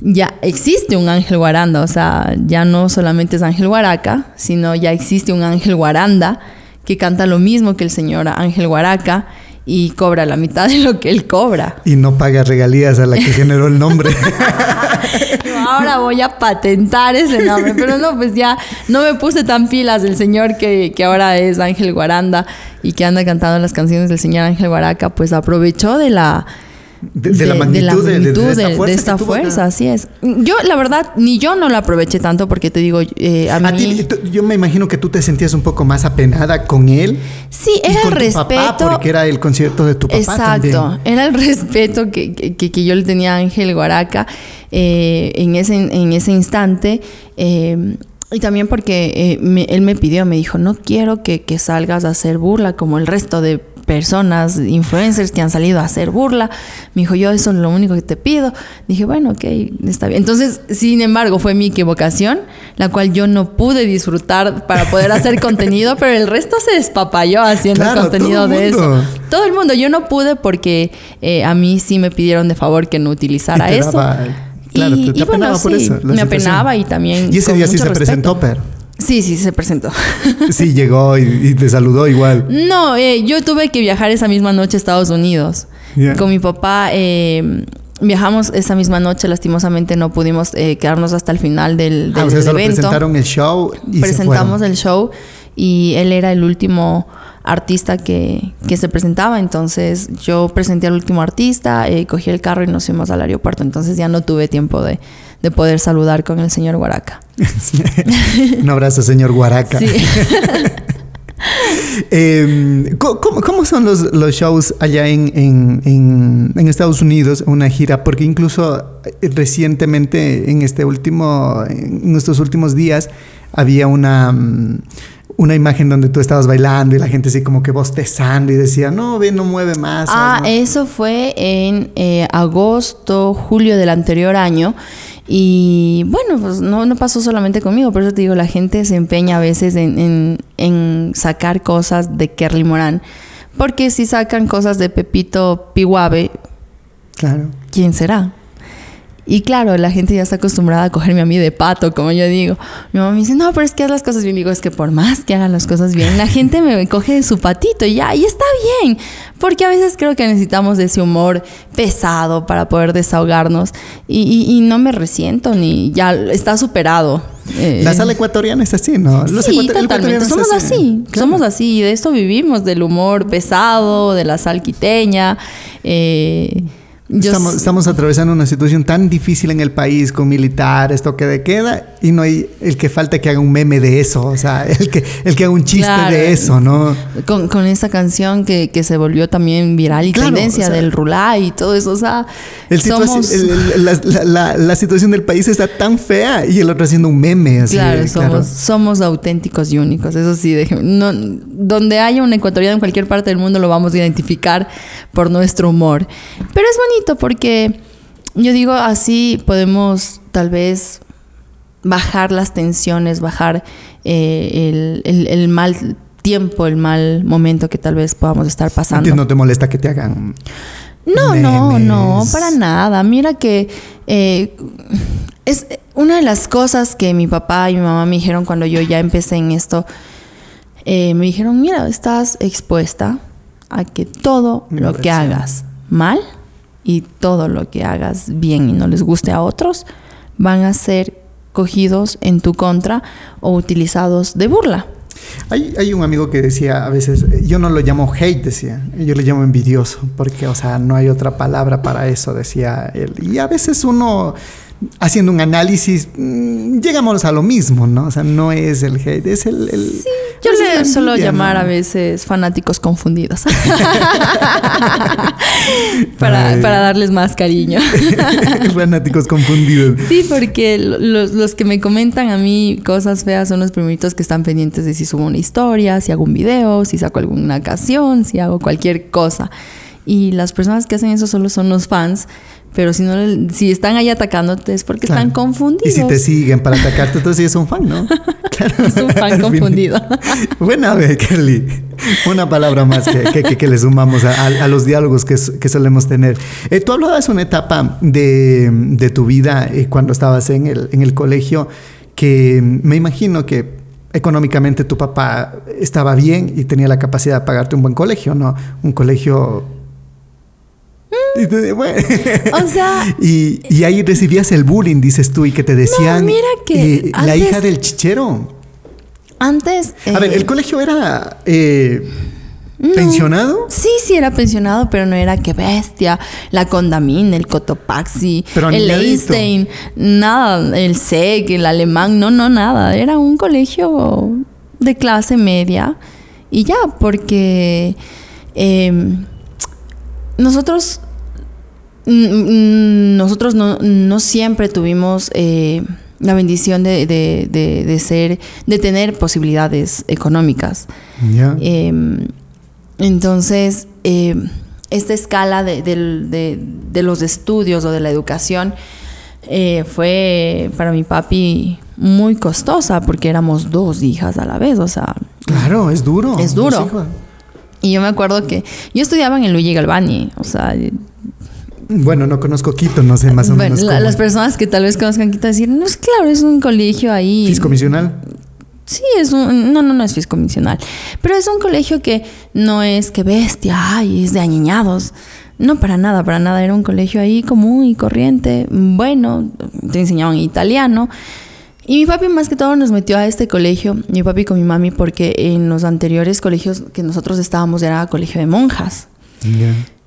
Ya existe un Ángel Guaranda, o sea, ya no solamente es Ángel Guaraca, sino ya existe un Ángel Guaranda que canta lo mismo que el señor Ángel Guaraca y cobra la mitad de lo que él cobra.
Y no paga regalías a la que generó el nombre. [laughs]
ahora voy a patentar ese nombre, pero no, pues ya no me puse tan pilas el señor que, que ahora es Ángel Guaranda y que anda cantando las canciones del señor Ángel Guaraca, pues aprovechó de la
de, la magnitud
de, esta fuerza, así es. Yo, la verdad, ni yo no la aproveché tanto porque te digo, eh, a, mí...
yo me imagino que tú te sentías un poco más apenada con él.
Sí, era el respeto.
porque era el concierto de tu papá
Exacto, era el [laughs] respeto que, que, yo le tenía a Ángel Guaraca eh, en, ese, en ese instante. Eh, y también porque él me pidió, me dijo, no quiero que, que salgas a hacer burla como el resto de personas, influencers que han salido a hacer burla. Me dijo, yo eso es lo único que te pido. Dije, bueno, ok, está bien. Entonces, sin embargo, fue mi equivocación, la cual yo no pude disfrutar para poder hacer [laughs] contenido, pero el resto se despapayó haciendo contenido de eso. Todo el mundo, yo no pude porque eh, a mí sí me pidieron de favor que no utilizara eso.
claro, y, te, apenaba por eso.
Me apenaba y también.
Y ese día sí se presentó, pero.
Sí, sí, se presentó. [laughs]
sí, llegó y, te saludó igual.
No, eh, yo tuve que viajar esa misma noche a Estados Unidos. Con mi papá eh, viajamos esa misma noche, lastimosamente no pudimos eh, quedarnos hasta el final del, ah, del, evento.
presentaron el show
y Presentamos el show y él era el último artista que, que, se presentaba. Entonces yo presenté al último artista, cogí el carro y nos fuimos al aeropuerto. Entonces ya no tuve tiempo de, de poder saludar con el señor Guaraca. [laughs]
Un abrazo, señor Guaraca. [laughs] Em, ¿cómo, son los, los shows allá en, en, en, Estados Unidos, una gira? Porque incluso eh, recientemente, en este último, en estos últimos días, había una, mm, una imagen donde tú estabas bailando y la gente así como que bostezando y decía, no, ve, no mueve más.
Ah, eso fue en eh, agosto, julio del anterior año. Y bueno, pues no, no pasó solamente conmigo, por eso te digo, la gente se empeña a veces en, en, sacar cosas de Kerly Morán, porque si sacan cosas de Pepito Piguave,
claro.
¿quién será? Y claro, la gente ya está acostumbrada a cogerme a mí de pato, como yo digo. Mi mamá me dice, no, pero es que haz las cosas bien. Digo, es que por más que hagan las cosas bien, la gente me coge de su patito y ya, y está bien. Porque a veces creo que necesitamos de ese humor pesado para poder desahogarnos. Y, no me resiento, ni ya está superado.
Eh, la sala ecuatoriana es así, ¿no?
sí, totalmente. Somos así. Somos así. De esto vivimos, del humor pesado, de la sal quiteña. Eh,
Estamos, atravesando una situación tan difícil en el país con militares, toque de queda, y no hay el que falta que haga un meme de eso, o sea, [laughs] el que, el que haga un chiste de eso, ¿no?
Con, con esa canción que, que, se volvió también viral y tendencia del Rulá y todo eso, o sea,
somos... la, la, situación del país está tan fea y el otro haciendo un meme. Así,
claro, somos, somos auténticos y únicos, eso sí, no, donde haya un ecuatoriano en cualquier parte del mundo lo vamos a identificar por nuestro humor. Pero es bonito porque yo digo, así podemos tal vez bajar las tensiones, bajar eh, el, mal tiempo, el mal momento que tal vez podamos estar pasando.
¿No te molesta que te hagan?
No, no, no, para nada. Mira que eh, es una de las cosas que mi papá y mi mamá me dijeron cuando yo ya empecé en esto. Eh, me dijeron, mira, estás expuesta a que todo lo que hagas mal y todo lo que hagas bien y no les guste a otros van a ser cogidos en tu contra o utilizados de burla.
Hay, hay, un amigo que decía a veces, yo no lo llamo hate, decía, yo le llamo envidioso, porque, o sea, no hay otra palabra para eso, decía él. Y a veces uno haciendo un análisis, mm, llegamos a lo mismo, ¿no? O sea, no es el hate, es el... sí,
yo le suelo llamar a veces fanáticos confundidos. [laughs] para, darles más cariño. [laughs]
fanáticos confundidos.
Sí, porque los, los, que me comentan a mí cosas feas son los primitos que están pendientes de si subo una historia, si hago un video, si saco alguna canción, si hago cualquier cosa. Y las personas que hacen eso solo son los fans pero si no si están ahí atacándote es porque están confundidos.
Y si te siguen para atacarte, entonces sí es un fan, ¿no? [laughs]
Claro. es un fan [laughs] confundido. [laughs]
Buena vez, Kelly. Una palabra más que, que, le sumamos a, los diálogos que, que solemos tener. Eh, tú hablabas una etapa de, de tu vida eh, cuando estabas en el, en el colegio que me imagino que económicamente tu papá estaba bien y tenía la capacidad de pagarte un buen colegio, ¿no? Un colegio
o sea. [laughs]
Y, ahí recibías el bullying, dices tú, y que te decían.
mira que.
Eh, la hija del chichero.
Antes.
a ver, ¿el eh, colegio era. Eh, ¿Pensionado?
Sí, sí, era pensionado, pero no era que bestia. La Condamine, el Cotopaxi, el Einstein, nada, el SEG, el alemán, no, no, nada. Era un colegio de clase media y ya, porque em, nosotros nosotros no, siempre tuvimos eh, la bendición de, ser, de tener posibilidades económicas. Em, entonces, em, esta escala de, los estudios o de la educación eh, fue para mi papi muy costosa porque éramos dos hijas a la vez, o sea...
Claro, es duro.
Es duro. Y yo me acuerdo que yo estudiaba en el Luigi Galvani, o sea,
bueno, no conozco Quito, no sé más o menos.
las personas que tal vez conozcan Quito decir, no es claro, es un colegio ahí.
¿Fiscomisional?
Sí, es un. No, no, no es fiscomisional. Pero es un colegio que no es que bestia, ay, es de añiñados. No, para nada, para nada. Era un colegio ahí común y corriente. Bueno, te enseñaban italiano. Y mi papi más que todo nos metió a este colegio, mi papi con mi mami, porque en los anteriores colegios que nosotros estábamos era colegio de monjas.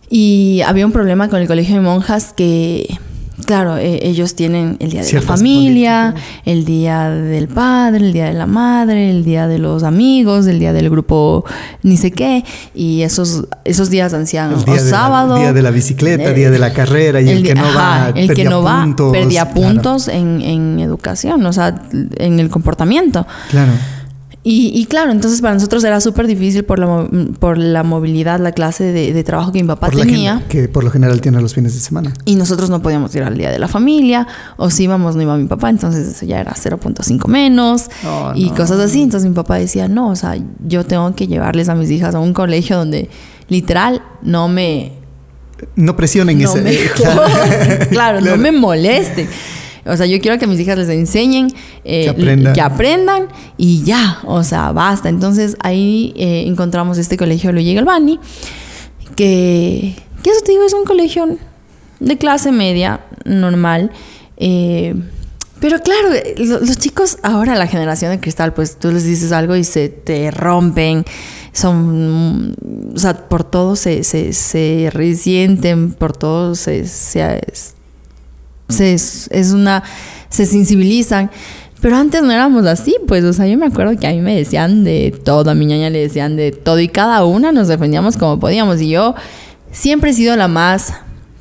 Y había un problema con el colegio de monjas que, claro, e, ellos tienen el día de la familia, el día del padre, el día de la madre, el día de los amigos, el día del grupo ni sé qué. Y esos, esos días ancianos, o sábado.
El día de la bicicleta, el día de la carrera, y el, que no va,
el que no va, perdía puntos en, en educación, o sea, en el comportamiento.
Claro.
Y, claro, entonces para nosotros era súper difícil por la, por la movilidad, la clase de, trabajo que mi papá tenía.
Que, por lo general tiene los fines de semana.
Y nosotros no podíamos ir al día de la familia, o si íbamos no iba mi papá, entonces eso ya era 0.5 menos oh, y cosas así. Entonces mi papá decía, no, o sea, yo tengo que llevarles a mis hijas a un colegio donde literal no me...
No presionen ese... [laughs] [laughs]
claro, no me molesten. O sea, yo quiero que mis hijas les enseñen, eh, que, aprendan. y ya, o sea, basta. Entonces ahí eh, encontramos este colegio Luigi Galvani, que, que eso te digo, es un colegio de clase media, normal. Eh, pero claro, los, chicos ahora, la generación de cristal, pues tú les dices algo y se te rompen, son, o sea, por todo se, se, se resienten, por todo se, se, se, es una, se sensibilizan. Pero antes no éramos así, pues, o sea, yo me acuerdo que a mí me decían de todo, a mi ñaña le decían de todo y cada una nos defendíamos como podíamos. Y yo siempre he sido la más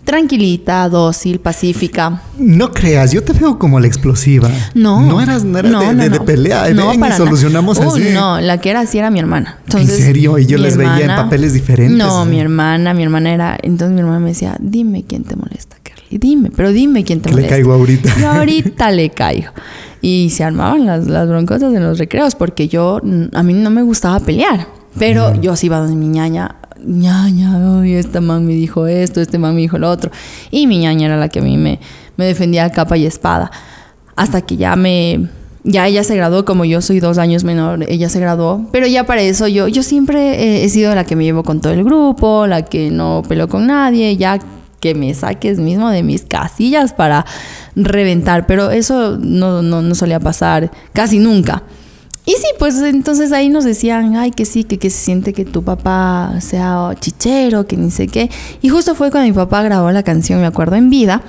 tranquilita, dócil, pacífica.
No creas, yo te veo como la explosiva.
No.
No eras, no de, de, pelea, no, ven y solucionamos así.
No, la que era así era mi hermana.
¿En serio? Y yo les veía en papeles diferentes.
No, mi hermana, mi hermana era. Entonces mi hermana me decía, dime quién te molesta. Dime, pero dime quién te
Que le
molesta.
caigo ahorita.
Yo ahorita [laughs] le caigo. Y se armaban las, las broncotas en los recreos porque yo, a mí no me gustaba pelear. Pero yo sí iba donde mi ñaña, ñaña, ay, este man me dijo esto, este man me dijo lo otro. Y mi ñaña era la que a mí me, me defendía a capa y espada. Hasta que ya me, ya ella se graduó, como yo soy dos años menor, ella se graduó. Pero ya para eso yo, yo siempre he, he sido la que me llevo con todo el grupo, la que no peleo con nadie, ya que me saques mismo de mis casillas para reventar. Pero eso no, no, no solía pasar casi nunca. Y sí, pues entonces ahí nos decían, ay, que sí, que, se siente que tu papá sea chichero, que ni sé qué. Y justo fue cuando mi papá grabó la canción, me acuerdo, en vida,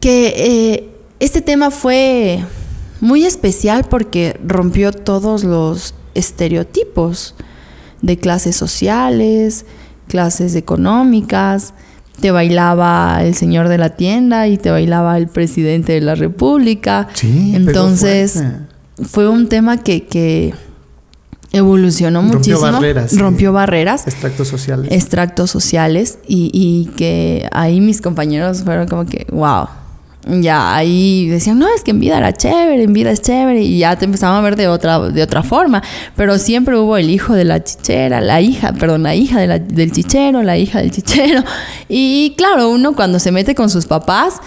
que eh, este tema fue muy especial porque rompió todos los estereotipos de clases sociales, clases económicas. Te bailaba el señor de la tienda y te bailaba el presidente de la república.
Sí,
Entonces fue un tema que, que evolucionó
Rompió
muchísimo.
barreras, sí.
Rompió barreras
Extractos sociales.
extractos sociales y, y que ahí mis compañeros fueron como que, wow. Ya ahí decían, no, es que en vida era chévere, en vida es chévere, y ya te empezaban a ver de otra, de otra forma. Pero siempre hubo el hijo de la chichera, la hija, perdón, la hija del chichero, la hija del chichero. Y claro, uno cuando se mete con sus papás,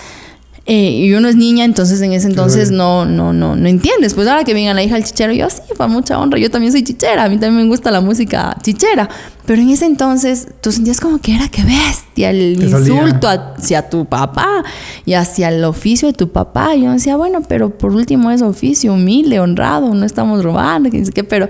eh, y uno es niña, entonces en ese entonces no, no, no, no entiendes. Pues ahora que venga la hija del chichero, yo sí, para mucha honra, yo también soy chichera, a mí también me gusta la música chichera. Pero en ese entonces tú sentías como que era que bestia el insulto hacia tu papá y hacia el oficio de tu papá. Y yo decía, bueno, pero por último es oficio humilde, honrado, no estamos robando, que pero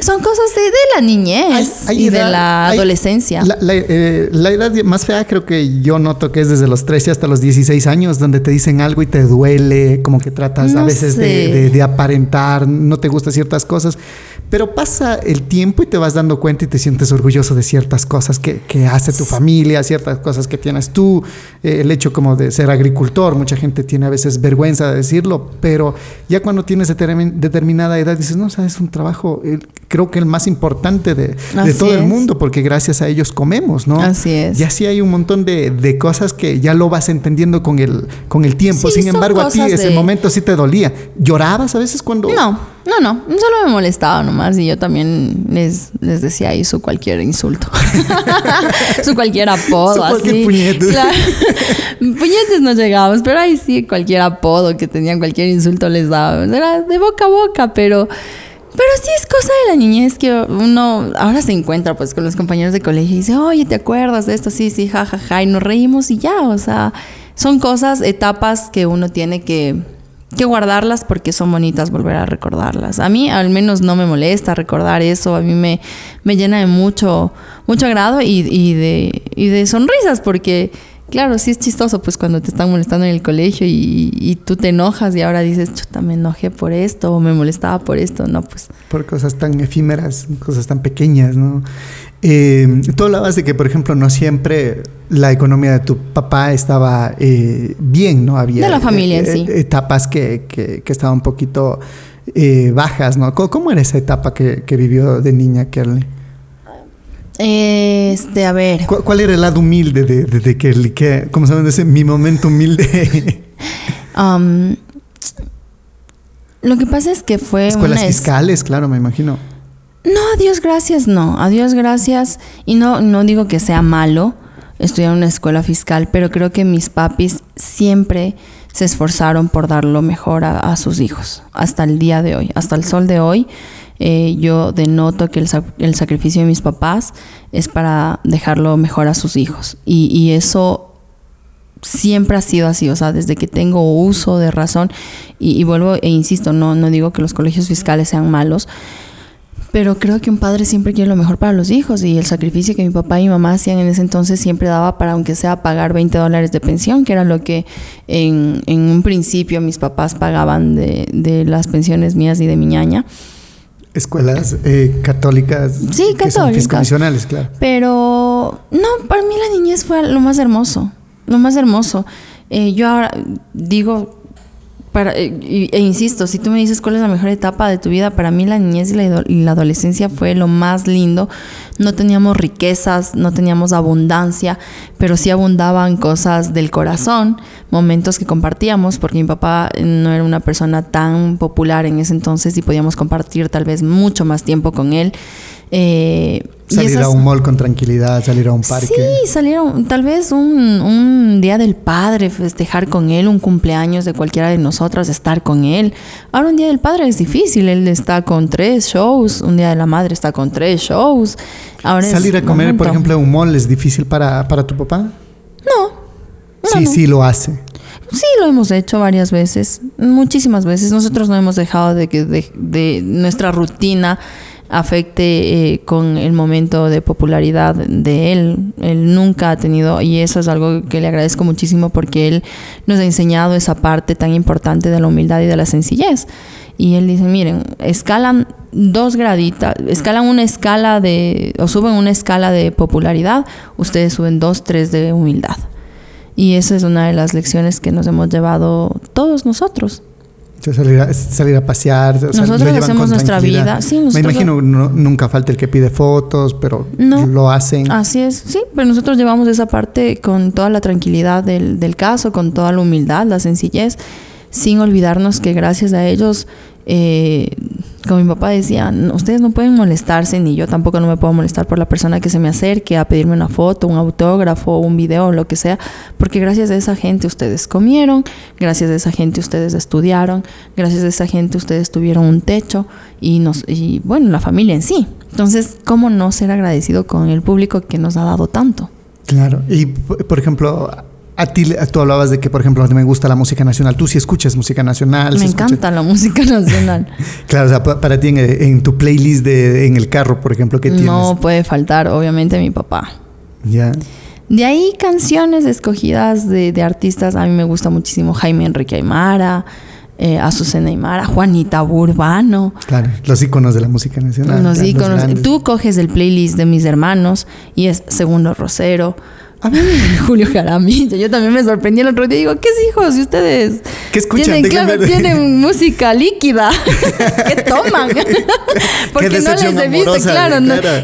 son cosas de, de la niñez
Hay- hay
y de la
hay-
adolescencia.
La, la, eh, la edad más fea creo que yo noto que es desde los 13 hasta los 16 años, donde te dicen algo y te duele, como que tratas a veces de- de aparentar, no te gustan ciertas cosas, pero pasa el tiempo y te vas dando cuenta y te sientes orgulloso de ciertas cosas que, que hace tu familia, ciertas cosas que tienes tú, eh, el hecho como de ser agricultor, mucha gente tiene a veces vergüenza de decirlo, pero ya cuando tienes determin- determinada edad dices, no, o sea, es un trabajo, creo que el más importante de, todo el mundo, porque gracias a ellos comemos, ¿no?
Así es.
Y así hay un montón de, de cosas que ya lo vas entendiendo con el, con el tiempo.
Sí,
Sin embargo, a ti ese momento sí te dolía. ¿Llorabas a veces cuando...?
No, no, no. Solo me molestaba nomás y yo también les, les decía ahí su cualquier insulto. [laughs] su cualquier apodo,
Su cualquier
así.
puñete.
Claro. [laughs] Puñetes no llegábamos, pero ahí sí, cualquier apodo que tenían, cualquier insulto les daba. Era de boca a boca, pero. Pero sí es cosa de la niñez que uno ahora se encuentra pues con los compañeros de colegio y dice, oye, ¿te acuerdas de esto? Sí, sí, ja, ja, ja, y nos reímos y ya, o sea, son cosas, etapas que uno tiene que, que guardarlas porque son bonitas volver a recordarlas. A mí al menos no me molesta recordar eso, a mí me, me llena de mucho, mucho agrado y, y de, y de sonrisas porque, claro, sí es chistoso pues cuando te están molestando en el colegio y, y tú te enojas y ahora dices, chuta, me enojé por esto o me molestaba por esto, no, pues
Por cosas tan efímeras, cosas tan pequeñas, ¿no? Eh, tú hablabas de que, por ejemplo, no siempre la economía de tu papá estaba eh, bien, ¿no? Había
De la familia en sí.
etapas que, que, que estaban un poquito eh, bajas, ¿no? ¿Cómo, cómo era esa etapa que, que vivió de niña, Kerly?
Este, a ver.
¿Cuál, cuál era el lado humilde de, de, de Kerly? ¿Qué- ¿Cómo se ese mi momento humilde?
am, [laughs] lo que pasa es que fue
Escuelas
una
fiscales, claro, me imagino.
No, a Dios gracias, no. A Dios gracias. Y no, no digo que sea malo estudiar en una escuela fiscal, pero creo que mis papis siempre se esforzaron por dar lo mejor a, sus hijos. Hasta el día de hoy, hasta el sol de hoy. eh, yo denoto que el, el sacrificio de mis papás es para dejarlo mejor a sus hijos. Y, y eso siempre ha sido así, o sea, desde que tengo uso de razón, y, y vuelvo e insisto, no, no digo que los colegios fiscales sean malos, pero creo que un padre siempre quiere lo mejor para los hijos y el sacrificio que mi papá y mi mamá hacían en ese entonces siempre daba para, aunque sea pagar 20 dólares de pensión, que era lo que en, en un principio mis papás pagaban de, de las pensiones mías y de mi ñaña.
Escuelas eh, católicas.
Sí,
Que
católicas.
fiscomisionales, claro.
Pero no, para mí la niñez fue lo más hermoso, lo más hermoso. Eh, yo ahora digo, para, e, e, insisto, si tú me dices cuál es la mejor etapa de tu vida, para mí la niñez y la, y la, adolescencia fue lo más lindo. No teníamos riquezas, no teníamos abundancia, pero sí abundaban cosas del corazón, momentos que compartíamos, porque mi papá no era una persona tan popular en ese entonces y podíamos compartir tal vez mucho más tiempo con él.
Eh, salir a un mall con tranquilidad, salir a un parque.
Sí, salieron tal vez un, día del padre, festejar con él, un cumpleaños de cualquiera de nosotras, estar con él. Ahora un día del padre es difícil, él está con tres shows, un día de la madre está con tres shows. Ahora
salir a comer, por ejemplo, a un mall es difícil para, tu papá. Sí, sí lo hace.
Sí, lo hemos hecho varias veces, muchísimas veces. Nosotros no hemos dejado de que de, de nuestra rutina afecte eh, con el momento de popularidad de él. Él nunca ha tenido, y eso es algo que le agradezco muchísimo porque él nos ha enseñado esa parte tan importante de la humildad y de la sencillez. Y él dice, miren, escalan dos graditas, escalan una escala de, o suben una escala de popularidad, ustedes suben dos, tres de humildad. Y esa es una de las lecciones que nos hemos llevado todos nosotros.
Salir a, salir a pasear.
Nosotros hacemos nuestra vida.
Me imagino nunca falta el que pide fotos, pero lo hacen.
Así es, sí, pero nosotros llevamos esa parte con toda la tranquilidad del, del caso, con toda la humildad, la sencillez, sin olvidarnos que gracias a ellos eh, como mi papá decía, ustedes no pueden molestarse, ni yo tampoco no me puedo molestar por la persona que se me acerque a pedirme una foto, un autógrafo, un video, lo que sea, porque gracias a esa gente ustedes comieron, gracias a esa gente ustedes estudiaron, gracias a esa gente ustedes tuvieron un techo y, nos, y bueno, la familia en sí. Entonces, ¿cómo no ser agradecido con el público que nos ha dado tanto?
Claro, y por ejemplo, a ti, tú hablabas de que, por ejemplo, me gusta la música nacional. Tú sí escuchas música nacional.
Me encanta la música nacional. [laughs]
claro, o sea, para ti en, tu playlist de, en el carro, por ejemplo, ¿qué tienes?
No puede faltar, obviamente, mi papá.
Ya.
De ahí canciones escogidas de, artistas. A mí me gusta muchísimo Jaime Enrique Aymara, eh, Azucena Aymara, Juanita Burbano.
Claro, los íconos de la música nacional.
Los íconos. Tú coges el playlist de mis hermanos y es Segundo Rosero. A Julio Jaramillo. Yo también me sorprendí el otro día. Digo, ¿qué es hijos? ¿Y ustedes?
¿Qué escuchan?
Tienen, claro, tienen música líquida. [laughs] ¿Qué toman? Porque no les he visto, claro.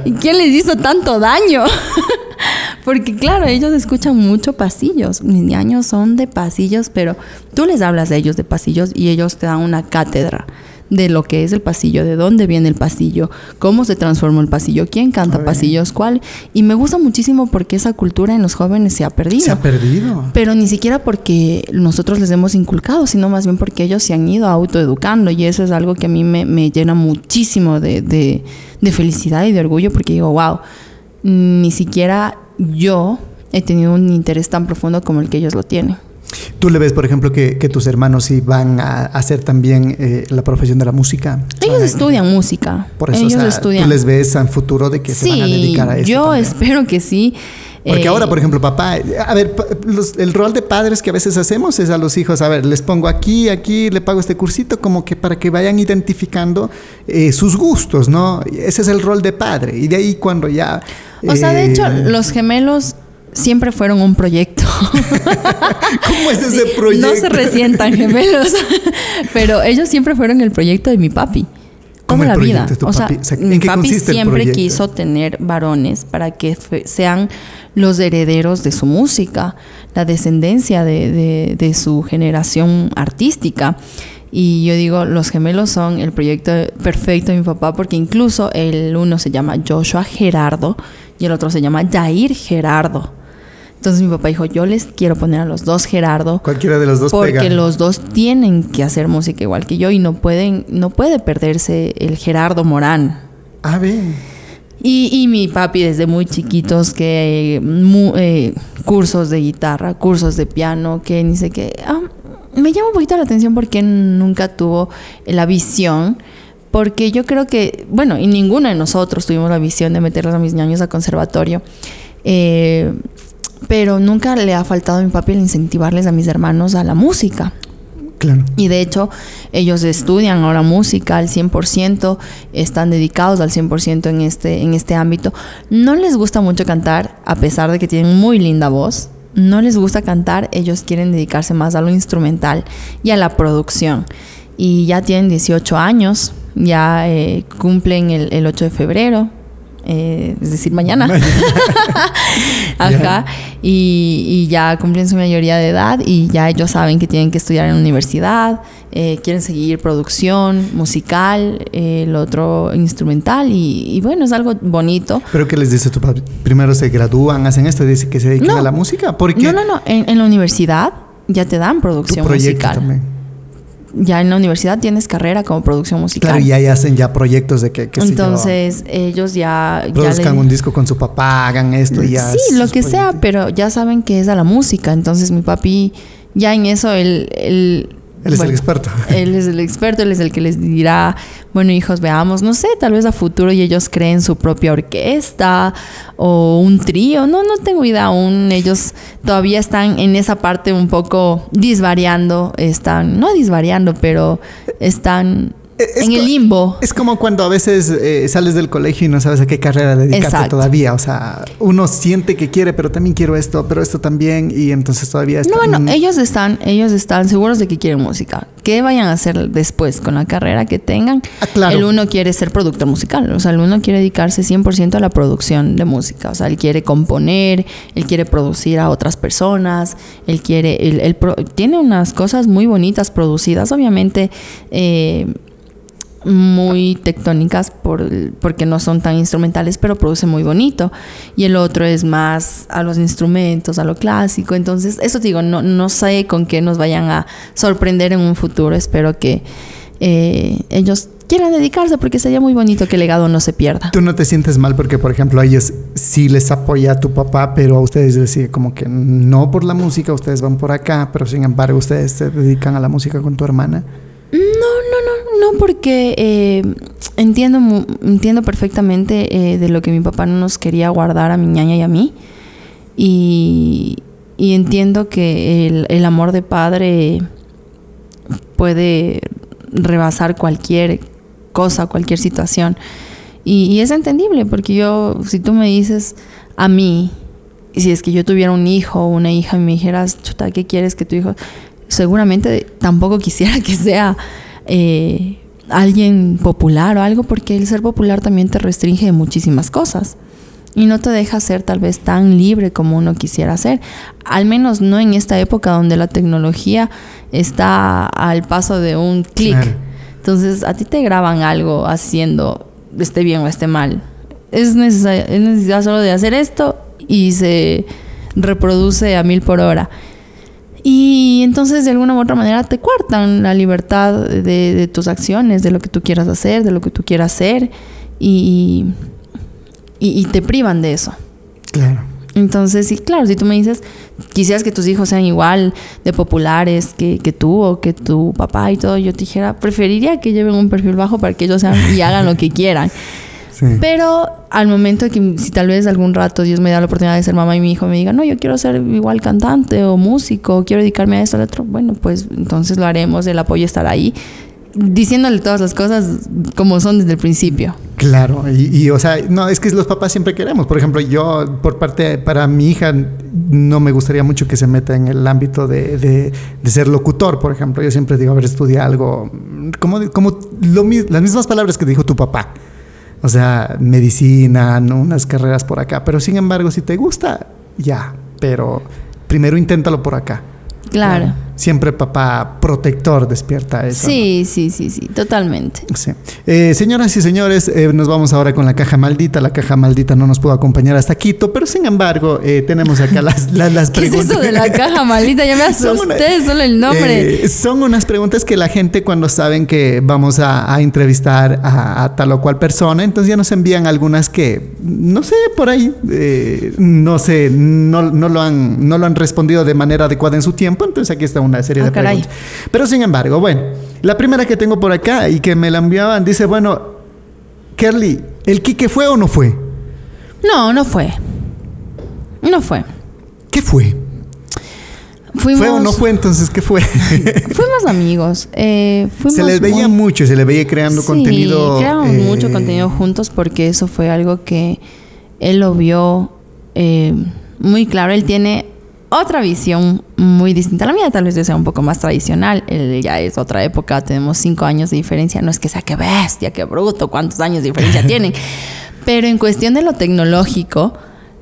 ¿Y quién les hizo tanto daño? [laughs] Porque claro, ellos escuchan mucho pasillos. Mis niños son de pasillos, pero tú les hablas de ellos de pasillos y ellos te dan una cátedra de lo que es el pasillo, de dónde viene el pasillo, cómo se transformó el pasillo, quién canta pasillos, cuál. Y me gusta muchísimo porque esa cultura en los jóvenes se ha perdido.
Se ha perdido.
Pero ni siquiera porque nosotros les hemos inculcado, sino más bien porque ellos se han ido autoeducando. Y eso es algo que a mí me, llena muchísimo de, de felicidad y de orgullo porque digo, wow, ni siquiera yo he tenido un interés tan profundo como el que ellos lo tienen.
¿Tú le ves, por ejemplo, que, tus hermanos sí van a hacer también eh, la profesión de la música?
Ellos estudian música.
Por eso,
Ellos estudian.
¿Tú les ves en futuro de que se van a dedicar a eso?
Yo espero que sí.
Porque eh, ahora, por ejemplo, papá, a ver, el rol de padres que a veces hacemos es a los hijos, a ver, les pongo aquí, aquí, le pago este cursito, como que para que vayan identificando eh, sus gustos, ¿no? Ese es el rol de padre. Y de ahí cuando ya...
O sea, de hecho, los gemelos siempre fueron un proyecto. [laughs]
¿Cómo es ese proyecto?
No se resientan gemelos, pero ellos siempre fueron el proyecto de mi papi. Toda la vida. O sea, mi papi siempre quiso tener varones para que sean los herederos de su música, la descendencia de, de su generación artística. Y yo digo, los gemelos son el proyecto perfecto de mi papá porque incluso el uno se llama Joshua Gerardo y el otro se llama Jair Gerardo. Entonces mi papá dijo, yo les quiero poner a los dos Gerardo.
Cualquiera de los dos
Porque los dos tienen que hacer música igual que yo y no pueden, no puede perderse el Gerardo Morán.
Ah, bien.
Y, mi papi desde muy chiquitos que eh, cursos de guitarra, cursos de piano, que ni sé qué. Ah, me llama un poquito la atención porque nunca tuvo la visión. Porque yo creo que, bueno, y ninguno de nosotros tuvimos la visión de meterlos a mis niños a conservatorio. Eh, pero nunca le ha faltado a mi papi el incentivarles a mis hermanos a la música.
Claro.
Y de hecho, ellos estudian ahora música al 100%, están dedicados al 100% en este, en este ámbito. No les gusta mucho cantar, a pesar de que tienen muy linda voz. no les gusta cantar, ellos quieren dedicarse más a lo instrumental y a la producción. Y ya tienen 18 años, ya eh, cumplen el, el 8 de febrero, eh, es decir, mañana. [laughs] Ajá. Y, y, ya cumplen su mayoría de edad y ya ellos saben que tienen que estudiar en la universidad, eh, quieren seguir producción musical, eh, el otro instrumental y, y, bueno, es algo bonito.
¿Pero qué les dice tu padre? Primero se gradúan, hacen esto y dice que se dedican
No.
a la música. Porque
No, no, no, en, en la universidad ya te dan
tu
producción
proyecto
musical.
también.
Ya en la universidad tienes carrera como producción musical.
Claro, y ahí hacen ya proyectos de que, yo,
Entonces, ellos ya... ya
produzcan
le-
un disco con su papá, hagan esto y ya.
Sí, lo que sea, pero ya saben que es a la música. Entonces mi papi, ya en eso, él... él
Él es el experto. [laughs]
Él es el experto, él es el que les dirá, bueno hijos, veamos, no sé, tal vez a futuro y ellos creen su propia orquesta o un trío, no, no tengo idea aún, ellos todavía están en esa parte un poco disvariando, están, no disvariando, pero están
Es
en el limbo.
Es como cuando a veces eh, sales del colegio y no sabes a qué carrera dedicarte
Exacto.
todavía. O sea, uno siente que quiere, pero también quiero esto, pero esto también. Y entonces todavía está.
No, bueno, ellos están, ellos están seguros de que quieren música. ¿Qué vayan a hacer después con la carrera que tengan?
Ah, claro.
El uno quiere ser productor musical, o sea, el uno quiere dedicarse 100% a la producción de música, o sea, él quiere componer, él quiere producir a otras personas, él quiere, él, él pro- tiene unas cosas muy bonitas producidas, obviamente eh, muy tectónicas por, porque no son tan instrumentales, pero produce muy bonito. Y el otro es más a los instrumentos, a lo clásico. Entonces, eso te digo, no, no sé con qué nos vayan a sorprender en un futuro. Espero que eh, ellos quieran dedicarse porque sería muy bonito que el legado no se pierda.
Tú no te sientes mal porque, por ejemplo, a ellos sí les apoya a tu papá, pero a ustedes les sigue como que no por la música, ustedes van por acá, pero sin embargo ustedes se dedican a la música con tu hermana.
No, no, no, no, porque eh, entiendo, entiendo perfectamente eh, de lo que mi papá no nos quería guardar a mi ñaña y a mí. Y, entiendo que el, el amor de padre puede rebasar cualquier cosa, cualquier situación. Y, y es entendible, porque yo, si tú me dices a mí, si es que yo tuviera un hijo o una hija y me dijeras, chuta, ¿qué quieres que tu hijo? Seguramente tampoco quisiera que sea eh, alguien popular o algo, porque el ser popular también te restringe de muchísimas cosas y no te deja ser tal vez tan libre como uno quisiera ser. Al menos no en esta época donde la tecnología está al paso de un clic.
Claro.
Entonces a ti te graban algo haciendo, esté bien o esté mal. Es, necesa- es necesidad solo de hacer esto y se reproduce a mil por hora. Y entonces de alguna u otra manera te cuartan la libertad de, de tus acciones, de lo que tú quieras hacer, de lo que tú quieras hacer y, y, y te privan de eso.
Claro.
Entonces, sí, claro, si tú me dices, quisieras que tus hijos sean igual de populares que, que tú o que tu papá y todo, yo te dijera, preferiría que lleven un perfil bajo para que ellos sean y hagan lo que quieran.
Sí.
Pero al momento de que si tal vez algún rato Dios me da la oportunidad de ser mamá y mi hijo me diga, no, yo quiero ser igual cantante o músico, quiero dedicarme a esto o al otro, bueno, pues entonces lo haremos, el apoyo estará ahí, diciéndole todas las cosas como son desde el principio.
Claro, y, y, o sea, no, es que los papás siempre queremos. Por ejemplo, yo, por parte, para mi hija, no me gustaría mucho que se meta en el ámbito de, de- de ser locutor, por ejemplo. Yo siempre digo, a ver, estudia algo, como, como lo las mismas palabras que dijo tu papá. O sea, medicina, ¿no? unas carreras por acá. Pero sin embargo, si te gusta, ya. Pero primero inténtalo por acá.
Claro.
Siempre papá protector despierta eso. ¿no?
Sí, sí, sí, sí, totalmente.
Sí. Eh, señoras y señores, eh, nos vamos ahora con la caja maldita. La caja maldita no nos pudo acompañar hasta Quito, pero sin embargo, eh, tenemos acá las, las, las [laughs]
¿Qué es
preguntas.
eso de la caja maldita? Ya me [laughs]
Son una-
asusté, solo el nombre.
Eh, son unas preguntas que la gente cuando saben que vamos a, a entrevistar a, a tal o cual persona, entonces ya nos envían algunas que, no sé, por ahí, no sé, no, no lo han, no lo han respondido de manera adecuada en su tiempo, entonces aquí está una serie
Ah,
de
caray.
preguntas. Pero sin embargo, bueno, la primera que tengo por acá y que me la enviaban dice, bueno, Kerly, ¿el Quique fue o no fue?
No, no fue. No fue.
¿Qué fue?
Fuimos,
¿Fue o no fue entonces? ¿Qué fue? [laughs]
fuimos amigos. eh, fuimos
Se les veía
muy-
mucho, se le veía creando
Sí,
contenido.
creamos
eh,
mucho contenido juntos porque eso fue algo que él lo vio eh, muy claro. Él tiene otra visión muy distinta a la mía. Tal vez yo sea un poco más tradicional. Él ya es otra época, tenemos cinco años de diferencia. No es que sea que bestia, qué bruto, cuántos años de diferencia [laughs] tienen. Pero en cuestión de lo tecnológico,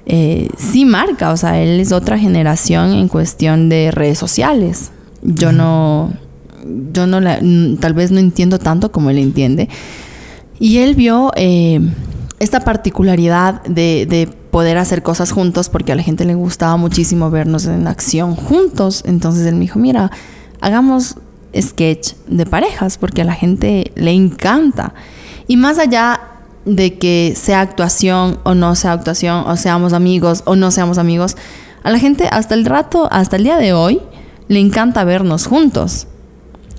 eh, sí marca. O sea, él es otra generación en cuestión de redes sociales. Yo no, yo no la, tal vez no entiendo tanto como él entiende. Y él vio eh, esta particularidad de, de poder hacer cosas juntos porque a la gente le gustaba muchísimo vernos en acción juntos. Entonces él me dijo, mira, hagamos sketch de parejas porque a la gente le encanta. Y más allá de que sea actuación o no sea actuación, o seamos amigos o no seamos amigos, a la gente hasta el rato, hasta el día de hoy, le encanta vernos juntos.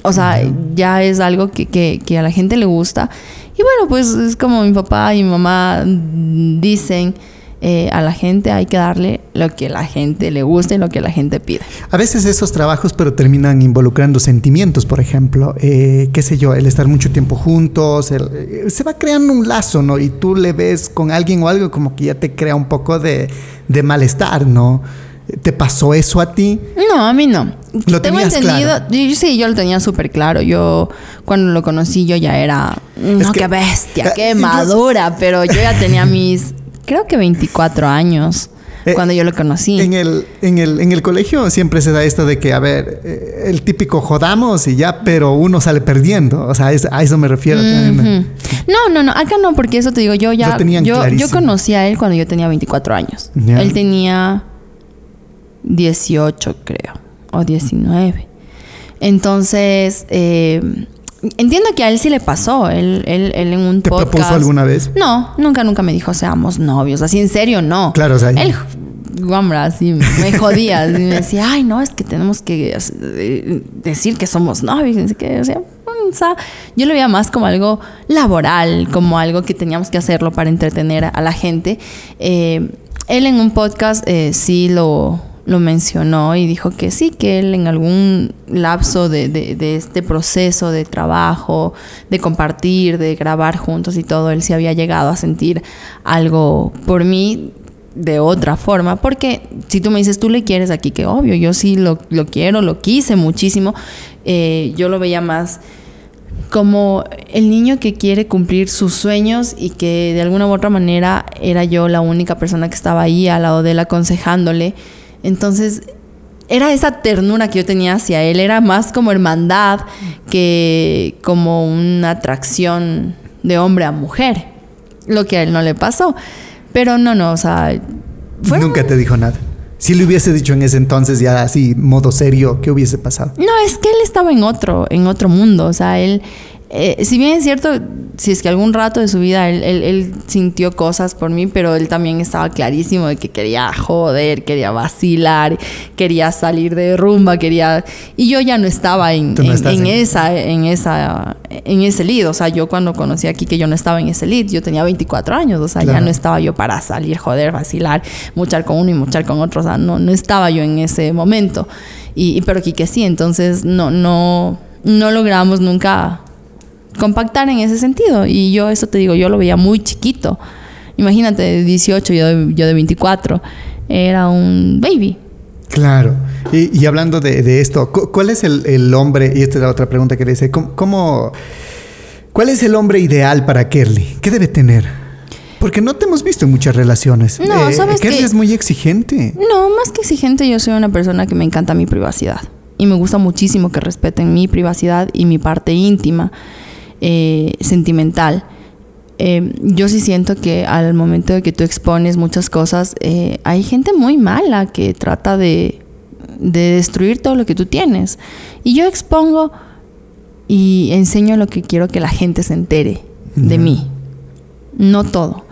O sea, ya es algo que, que, que a la gente le gusta. Y bueno, pues es como mi papá y mi mamá dicen, eh, a la gente hay que darle lo que la gente le gusta y lo que la gente pide.
A veces esos trabajos, pero terminan involucrando sentimientos, por ejemplo, eh, qué sé yo, el estar mucho tiempo juntos, eh, se va creando un lazo, ¿no? Y tú le ves con alguien o algo como que ya te crea un poco de, de malestar, ¿no? ¿Te pasó eso a ti?
No, a mí no.
¿Lo Tengo entendido. Claro?
sí, yo lo tenía súper claro. Yo, cuando lo conocí, yo ya era. No, qué bestia, qué madura. Pero yo ya tenía [laughs] mis creo que 24 años. Eh, cuando yo lo conocí.
En el, en, el, en el colegio siempre se da esto de que, a ver, eh, el típico jodamos y ya, pero uno sale perdiendo. O sea, a eso me refiero.
No, no, no, acá no, porque eso te digo, yo ya. Yo, yo conocí a él cuando yo tenía 24 años. Él tenía 18, creo, o 19. Entonces, eh, Entiendo que a él sí le pasó. Él, él, él en un
¿Te propuso alguna vez?
No, nunca, nunca me dijo seamos novios. Así en serio, no.
Claro, o sea.
Él, guambra, así me jodía. y me decía, ay, no, es que tenemos que eh, decir que somos novios. Que, o sea, o sea, yo lo veía más como algo laboral, como algo que teníamos que hacerlo para entretener a, la gente. Eh, él en un podcast eh, sí lo lo mencionó y dijo que sí, que él en algún lapso de, de, este proceso de trabajo, de compartir, de grabar juntos y todo, él sí había llegado a sentir algo por mí de otra forma, porque si tú me dices, tú le quieres aquí, que obvio, yo sí lo, lo quiero, lo quise muchísimo, eh, yo lo veía más como el niño que quiere cumplir sus sueños y que de alguna u otra manera era yo la única persona que estaba ahí al lado de él aconsejándole entonces, era esa ternura que yo tenía hacia él, era más como hermandad que como una atracción de hombre a mujer, lo que a él no le pasó. Pero no, no, o sea...
Nunca te dijo nada. Si le hubiese dicho en ese entonces ya así, modo serio, ¿qué hubiese pasado?
No, es que él estaba en otro, en otro mundo, o sea, él, eh, si bien es cierto, si es que algún rato de su vida él, sintió cosas por mí, pero él también estaba clarísimo de que quería joder, quería vacilar, quería salir de rumba, quería... Y yo ya no estaba en, esa, en, esa, en ese lead. O sea, yo cuando conocí aquí que yo no estaba en ese lead, yo tenía 24 años, o sea, ya no estaba yo para salir, joder, vacilar, muchar con uno y muchar con otro, o sea, no, no estaba yo en ese momento. Y, pero que sí, entonces no, no, no logramos nunca compactar en ese sentido. Y yo, eso te digo, yo lo veía muy chiquito. Imagínate, de 18, yo de, yo de 24. Era un baby.
Claro. Y, hablando de, esto, ¿cuál es el, hombre? Y esta es la otra pregunta que le hice. ¿cómo, cuál es el hombre ideal para Kerly? ¿Qué debe tener? Porque no te hemos visto en muchas relaciones.
No, eh, ¿sabes
Kerly es muy exigente.
No, más que exigente, yo soy una persona que me encanta mi privacidad. Y me gusta muchísimo que respeten mi privacidad y mi parte íntima. Eh, sentimental. Eh, yo sí siento que al momento de que tú expones muchas cosas, eh, hay gente muy mala que trata de, destruir todo lo que tú tienes. Y yo expongo y enseño lo que quiero que la gente se entere de mí. No todo.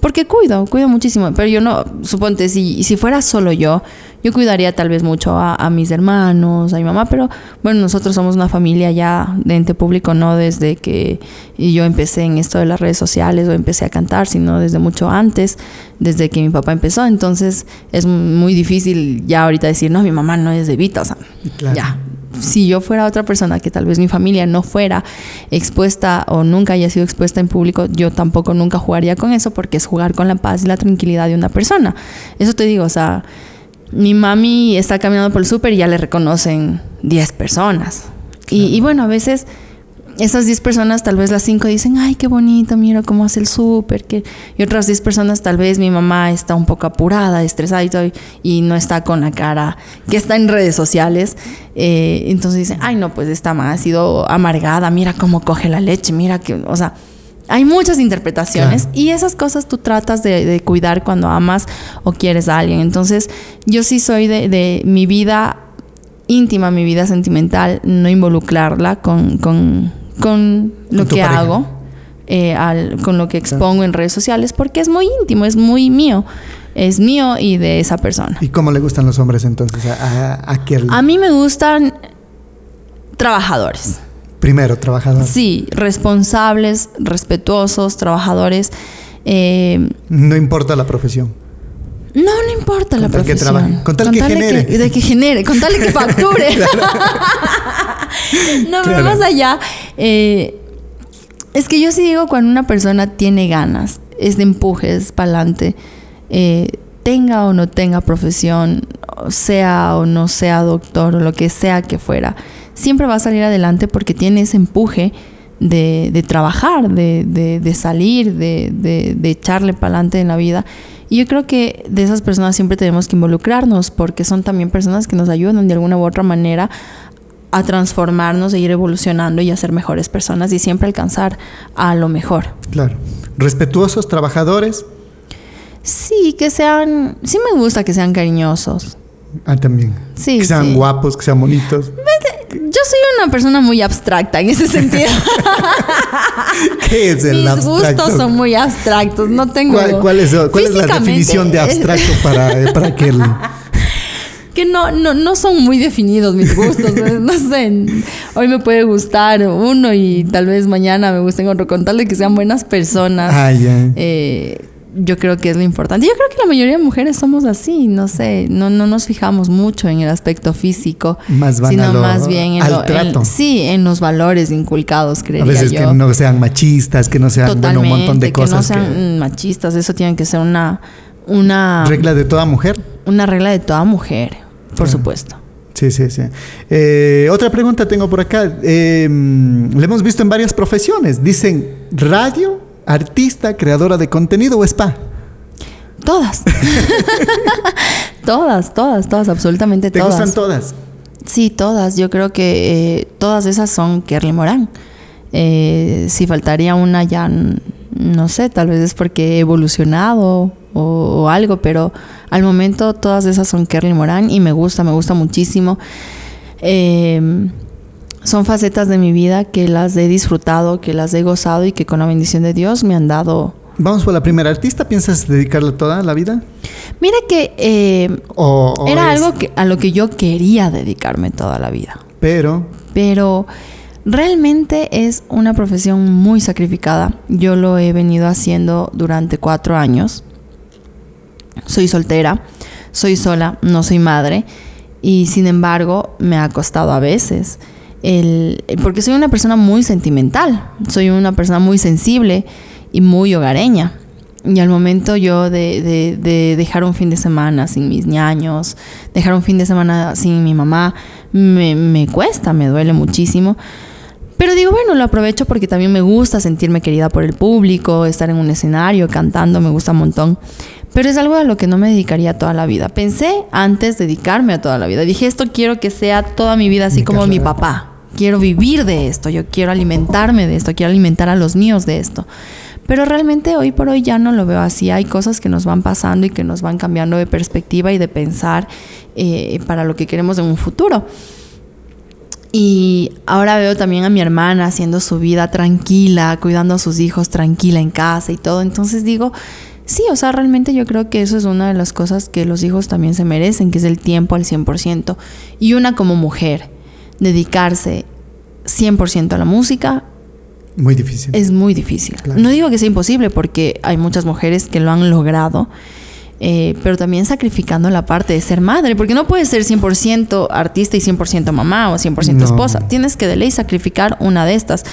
Porque cuido, cuido muchísimo. Pero yo no, suponte, si, si fuera solo yo, yo cuidaría tal vez mucho a, mis hermanos, a mi mamá. Pero bueno, nosotros somos una familia ya de ente público, no desde que yo empecé en esto de las redes sociales o empecé a cantar, sino desde mucho antes, desde que mi papá empezó. Entonces es muy difícil ya ahorita decir, no, mi mamá no es de Vita, o sea, ya si yo fuera otra persona que tal vez mi familia no fuera expuesta o nunca haya sido expuesta en público, yo tampoco nunca jugaría con eso porque es jugar con la paz y la tranquilidad de una persona. Eso te digo, o sea, Mi mami está caminando por el súper y ya le reconocen 10 personas. Y, y bueno, a veces esas 10 personas, tal vez las 5 dicen, ay, qué bonito, mira cómo hace el súper. Y otras 10 personas, tal vez mi mamá está un poco apurada, estresada y, todo, y no está con la cara que está en redes sociales. Eh, entonces dicen, ay, no, pues esta mamá ha sido amargada, mira cómo coge la leche, mira que, o sea, hay muchas interpretaciones y esas cosas tú tratas de, cuidar cuando amas o quieres a alguien. Entonces, yo sí soy de, de mi vida íntima, mi vida sentimental, no involucrarla con, con con lo que hago, eh, con lo que expongo en redes sociales, porque es muy íntimo, es muy mío. Es mío y de esa persona.
¿Y cómo le gustan los hombres entonces a, a,
a mí me gustan trabajadores.
Primero, trabajadores.
Sí, responsables, respetuosos, trabajadores. Eh,
no importa la profesión.
No, no importa la profesión.
con tal que genere.
de que genere, con tal que [laughs] facture. [laughs] no, pero más allá. Eh, es que yo sí digo cuando una persona tiene ganas, es de empuje, es para adelante, eh, tenga o no tenga profesión, sea o no sea doctor o lo que sea que fuera, siempre va a salir adelante porque tiene ese empuje de, trabajar, de, de salir, de, echarle para adelante en la vida. Y yo creo que de esas personas siempre tenemos que involucrarnos porque son también personas que nos ayudan de alguna u otra manera a transformarnos, a ir evolucionando y a ser mejores personas y siempre alcanzar a lo mejor.
Claro. Respetuosos, trabajadores.
Sí, que sean, sí me gusta que sean cariñosos.
Ah, también.
Sí.
Que sean guapos, que sean bonitos.
Yo soy una persona muy abstracta en ese sentido. [laughs]
¿Qué es el
Mis gustos son muy abstractos. No tengo.
¿Cuál, es, la definición de abstracto para, para que [laughs]
que no, no, no son muy definidos mis gustos. no sé, hoy me puede gustar uno y tal vez mañana me gusten otro. Con tal de que sean buenas personas.
Ah,
eh, yo creo que es lo importante. Yo creo que la mayoría de mujeres somos así, no sé, no, no nos fijamos mucho en el aspecto físico,
más
sino más bien en, sí, en los valores inculcados, creería
A veces que no sean machistas, que no sean un montón de cosas.
Que no sean machistas, eso tiene que ser una, una...
Regla de toda mujer.
Una regla de toda mujer, por supuesto.
Sí, sí, sí. Eh, otra pregunta tengo por acá. Eh, le hemos visto en varias profesiones. Dicen radio, artista, creadora de contenido o spa.
Todas. [laughs] todas, todas, todas, absolutamente todas.
¿Te gustan todas?
Sí, todas. Yo creo que eh, todas esas son Kerly Morán. si faltaría una ya, no sé, tal vez es porque he evolucionado o, algo, pero al momento todas esas son Kerly Morán y me gusta, me gusta muchísimo. Em, son facetas de mi vida que las he disfrutado, que las he gozado y que con la bendición de Dios me han dado.
Vamos por la primera artista. ¿Piensas dedicarle toda la vida?
Mira que eh, era algo que, a lo que yo quería dedicarme toda la vida.
Pero.
Pero realmente es una profesión muy sacrificada. Yo lo he venido haciendo durante cuatro años soy soltera, soy sola, no soy madre y sin embargo me ha costado a veces. El, porque soy una persona muy sentimental, soy una persona muy sensible y muy hogareña. Y al momento yo de, dejar un fin de semana sin mis ñaños, dejar un fin de semana sin mi mamá, me, me cuesta, me duele muchísimo. Pero digo, bueno, lo aprovecho porque también me gusta sentirme querida por el público, estar en un escenario cantando, me gusta un montón. Pero es algo a lo que no me dedicaría toda la vida. Pensé antes dedicarme a toda la vida. Dije, esto quiero que sea toda mi vida así como mi papá. Quiero vivir de esto, yo quiero alimentarme de esto, quiero alimentar a los míos de esto. Pero realmente hoy por hoy ya no lo veo así. Hay cosas que nos van pasando y que nos van cambiando de perspectiva y de pensar eh, para lo que queremos en un futuro. Y ahora veo también a mi hermana haciendo su vida tranquila, cuidando a sus hijos tranquila en casa y todo. Entonces digo, Sí, o sea, realmente yo creo que eso es una de las cosas que los hijos también se merecen, que es el tiempo al 100%. Y una como mujer, dedicarse 100% a la música.
Muy difícil.
Es muy difícil. No digo que sea imposible porque hay muchas mujeres que lo han logrado, eh, pero también sacrificando la parte de ser madre, porque no puedes ser 100% artista y 100% mamá o 100% esposa. Tienes que de ley sacrificar una de estas.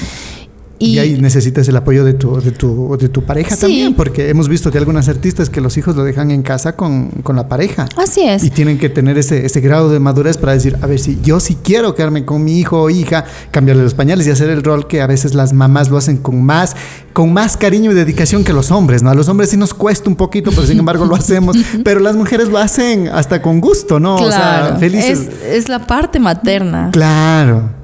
Y, ahí necesitas el apoyo de tu, de tu, de tu pareja también, porque hemos visto de algunas artistas que los hijos lo dejan en casa con, con la pareja.
Así es.
Y tienen que tener ese, ese grado de madurez para decir, a ver, si yo sí quiero quedarme con mi hijo o hija, cambiarle los pañales y hacer el rol que a veces las mamás lo hacen con más, con más cariño y dedicación que los hombres, ¿no? A los hombres sí nos cuesta un poquito, pero sin embargo lo hacemos, [laughs] pero las mujeres lo hacen hasta con gusto, ¿no?
Claro. O sea, felices. Es, es la parte materna.
Claro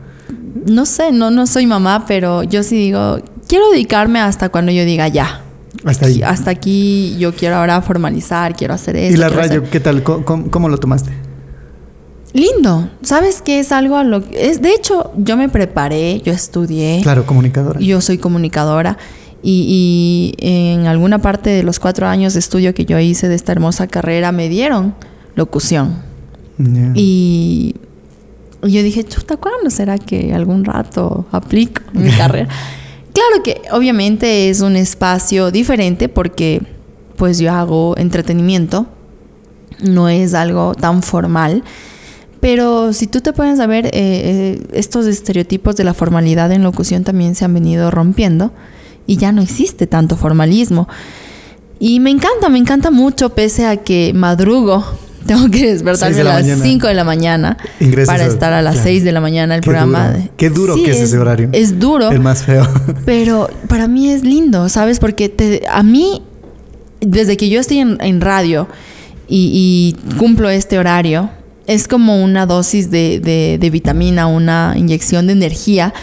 no sé, no, no soy mamá, pero yo sí digo, quiero dedicarme hasta cuando yo diga ya.
Hasta ahí.
Hasta aquí yo quiero ahora formalizar, quiero hacer eso.
¿Y la radio qué tal? ¿Cómo, lo tomaste?
Lindo. ¿Sabes qué es algo a lo es de hecho yo me preparé, yo estudié.
Claro, comunicadora.
Yo soy comunicadora y, en alguna parte de los cuatro años de estudio que yo hice de esta hermosa carrera me dieron locución. Y y yo dije, chuta, ¿cuándo será que algún rato aplico mi carrera? [laughs] Claro que obviamente es un espacio diferente porque pues yo hago entretenimiento, no es algo tan formal. Pero si tú te puedes saber, eh, eh, estos estereotipos de la formalidad en locución también se han venido rompiendo y ya no existe tanto formalismo. Y me encanta, me encanta mucho, pese a que madrugo tengo que despertarme a las 5 de la mañana para estar a las 6 de la mañana el programa.
Qué duro que es, ese horario.
Es duro.
El más feo.
Pero para mí es lindo, ¿sabes? Porque te, a mí, desde que yo estoy en, radio y, cumplo este horario, es como una dosis de, de vitamina, una inyección de energía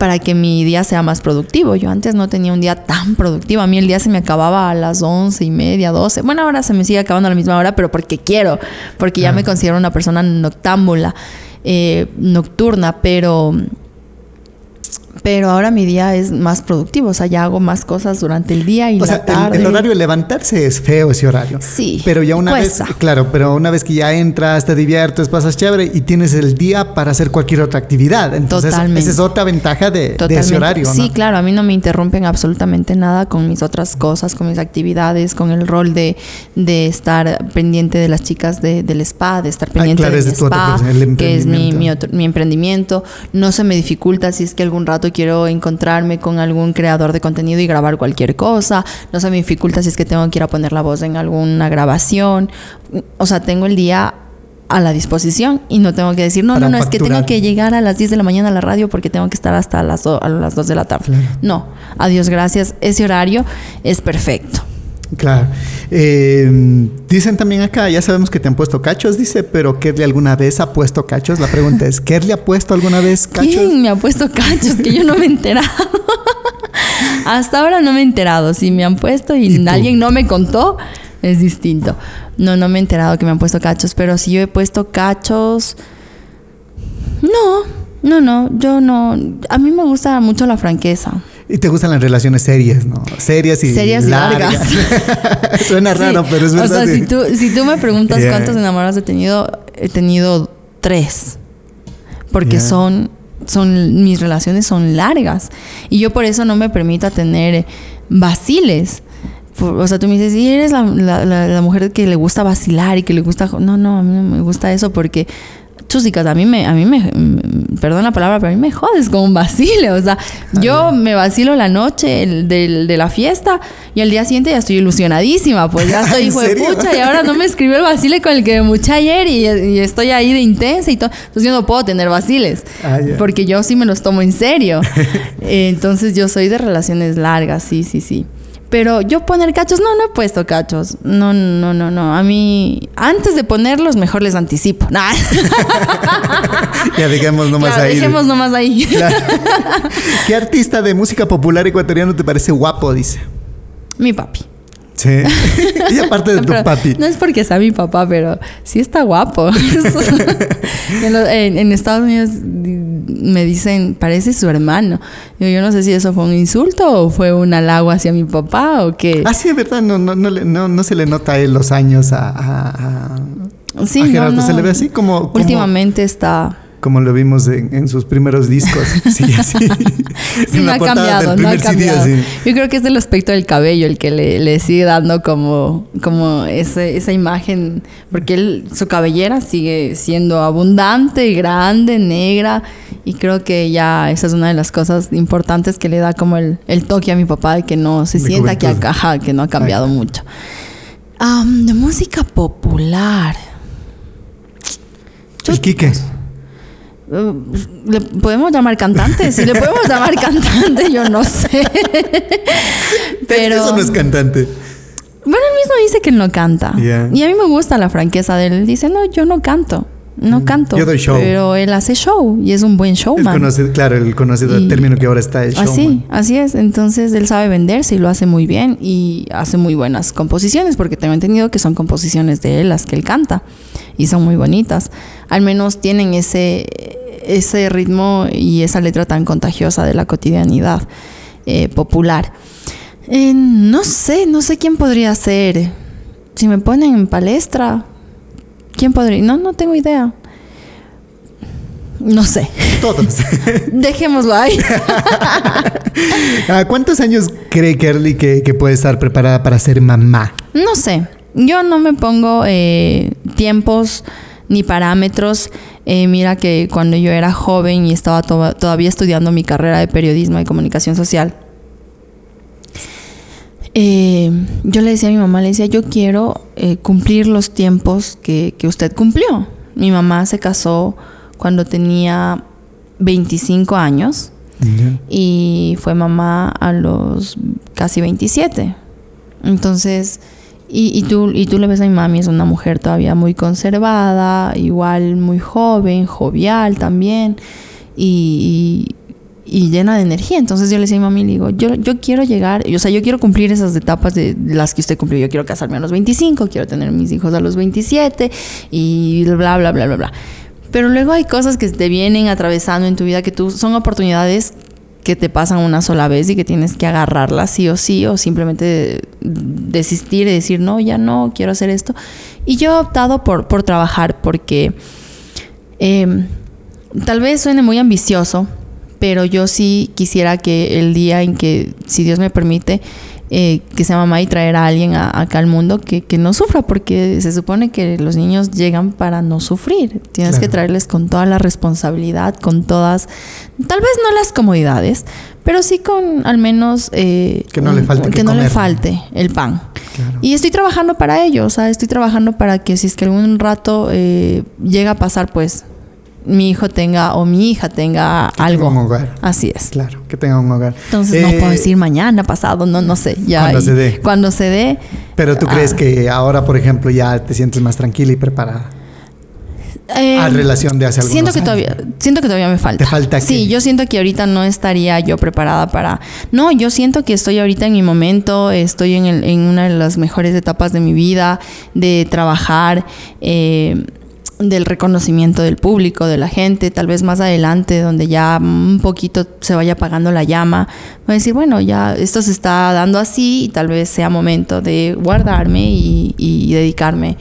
para que mi día sea más productivo. Yo antes no tenía un día tan productivo. A mí el día se me acababa a las once y media, doce. Bueno, ahora se me sigue acabando a la misma hora, pero porque quiero, porque ya me considero una persona noctámbula, eh, nocturna, pero pero ahora mi día es más productivo, o sea, ya hago más cosas durante el día y o la sea, tarde.
El, horario de levantarse es feo ese horario.
Sí.
Pero ya una vez, claro, pero una vez que ya entras, te diviertes, pasas chévere y tienes el día para hacer cualquier otra actividad. Entonces, Totalmente. esa es otra ventaja de, ese horario.
Sí, claro, a mí no me interrumpen absolutamente nada con mis otras cosas, con mis actividades, con el rol de, de estar pendiente de las chicas del spa, de estar pendiente de mi spa, que es mi, mi, mi emprendimiento. No se me dificulta si es que algún rato quiero encontrarme con algún creador de contenido y grabar cualquier cosa. No se me dificulta si es que tengo que ir a poner la voz en alguna grabación. O sea, tengo el día a la disposición y no tengo que decir, no, no, no, es que tengo que llegar a las 10 de la mañana a la radio porque tengo que estar hasta las, a las 2 de la tarde. No, adiós, gracias. Ese horario es perfecto.
Claro. Eh, dicen también acá, ya sabemos que te han puesto cachos, dice, pero ¿Kerly alguna vez ha puesto cachos? La pregunta es, ¿Kerly ha puesto alguna vez cachos?
¿Quién me ha puesto cachos? Que yo no me he enterado. [laughs] Hasta ahora no me he enterado. Si me han puesto y, alguien no me contó, es distinto. No, no me he enterado que me han puesto cachos, pero si yo he puesto cachos... No, no, no, yo no. A mí me gusta mucho la franqueza.
Y te gustan las relaciones serias, ¿no? Serias y
serias largas. [laughs]
Suena raro, pero es verdad.
O sea, si tú, si tú me preguntas cuántos enamorados he tenido, he tenido tres. Porque son, son, mis relaciones son largas. Y yo por eso no me permito tener vaciles. O sea, tú me dices, ¿y eres la, la, la, mujer que le gusta vacilar y que le gusta... No, no, a mí no me gusta eso porque chusicas, a mí me, a mí me, perdón la palabra, pero a mí me jodes con un vacile. O sea, yo me vacilo la noche de, la fiesta y al día siguiente ya estoy ilusionadísima, pues ya [laughs] estoy hijo de pucha y ahora no me escribió el vacile con el que me mucha ayer y, estoy ahí de intensa y todo. Entonces yo no puedo tener vaciles ah, porque yo sí me los tomo en serio. [laughs] Entonces yo soy de relaciones largas, sí, sí, sí. Pero yo poner cachos, no, no he puesto cachos. No, no, no, no. A mí, antes de ponerlos, mejor les anticipo. [laughs]
ya dejemos nomás ahí.
Dejemos nomás ahí. [laughs]
¿Qué artista de música popular ecuatoriano te parece guapo? Dice.
Mi papi.
Sí. Y aparte de [laughs] tu papi.
No es porque sea mi papá, pero sí está guapo. [laughs] [laughs] en, Estados Unidos me dicen, parece su hermano. Yo, yo no sé si eso fue un insulto o fue un halago hacia mi papá o qué.
Ah, sí, es verdad. No, no, no, no, se le nota él los años a, a,
sí,
Gerardo. Se le ve así como,
Últimamente está
como lo vimos en, en sus primeros discos. [laughs] Sí, así.
Sí,
En
no
la
ha cambiado, no ha
CD,
cambiado. Yo creo que es el aspecto del cabello el que le, le sigue dando como, como ese- esa imagen, porque él, su cabellera sigue siendo abundante, grande, negra, y creo que ya esa es una de las cosas importantes que le da como el, el toque a mi papá de que no se
De
sienta que, ajá, que no ha cambiado mucho. Am, de música popular. Yo-
El Quique.
¿Le podemos llamar cantante? Si le podemos llamar cantante, yo no sé. [laughs] Pero
Eso no es cantante.
bueno, él mismo dice que él no canta. Y a mí me gusta la franqueza de. Él dice, no, yo no canto. No canto.
Mm, Yo doy show.
Pero él hace show y es un buen
El
showman.
conocido, claro, el conocido
Y-
término que ahora está el
Así,
showman.
así es. Entonces él sabe venderse y lo hace muy bien y hace muy buenas composiciones porque tengo entendido que son composiciones de él las que él canta y son muy bonitas. Al menos tienen ese, ese ritmo y esa letra tan contagiosa de la cotidianidad eh, popular. Eh, no sé, no sé quién podría ser. Si me ponen en palestra, ¿quién podría? No, no tengo idea. No sé.
Todos. [laughs]
Dejémoslo ahí.
¿A [laughs] cuántos años cree Kerly que, que puede estar preparada para ser mamá?
No sé, yo no me pongo eh, tiempos ni parámetros. Eh, mira que cuando yo era joven y estaba to- todavía estudiando mi carrera de periodismo y comunicación social, eh, yo le decía a mi mamá, le decía, yo quiero eh, cumplir los tiempos que, que usted cumplió. Mi mamá se casó cuando tenía 25 años y fue mamá a los casi 27. Entonces, y, y tú, y tú le ves a mi mami, es una mujer todavía muy conservada, igual muy joven, jovial también, y, y- llena de energía. Entonces yo le decía a mi mami, le digo, yo, yo quiero llegar, o sea, yo quiero cumplir esas etapas de las que usted cumplió. Yo quiero casarme a los 25, quiero tener mis hijos a los 27, y bla, bla, bla, bla, bla. Pero luego hay cosas que te vienen atravesando en tu vida que tú son oportunidades que te pasan una sola vez y que tienes que agarrarlas sí o sí o simplemente desistir y decir no, ya no, quiero hacer esto. Y yo he optado por, por trabajar porque eh, tal vez suene muy ambicioso, pero yo sí quisiera que el día en que, si Dios me permite, eh, que sea mamá y traer a alguien a- acá al mundo que, que no sufra, porque se supone que los niños llegan para no sufrir. Tienes
Claro.
que traerles con toda la responsabilidad, con todas, tal vez no las comodidades, pero sí con al menos eh,
Que no le falte
que
que
no le
comer.
falte el pan.
Claro.
Y estoy trabajando para ello, o sea, estoy trabajando para que si es que algún rato eh, llega a pasar, pues mi hijo tenga o mi hija tenga algo.
tenga un hogar.
Así es.
Claro, que tenga un hogar.
Entonces no
Eh,
puedo decir mañana, pasado, no, no sé. Ya
Cuando
y-
se dé.
Cuando se dé.
Pero tú crees
Ah.
que ahora, por ejemplo, ya te sientes más tranquila y preparada.
Eh,
a relación de hace algunos
siento que
años.
todavía siento que todavía me falta.
¿Te falta
Sí, yo siento que ahorita no estaría yo preparada para. No, yo siento que estoy ahorita en mi momento, estoy en, el- en una de las mejores etapas de mi vida, de trabajar, eh, del reconocimiento del público, de la gente, tal vez más adelante, donde ya un poquito se vaya apagando la llama, voy a decir, bueno, ya esto se está dando así y tal vez sea momento de guardarme y, y dedicarme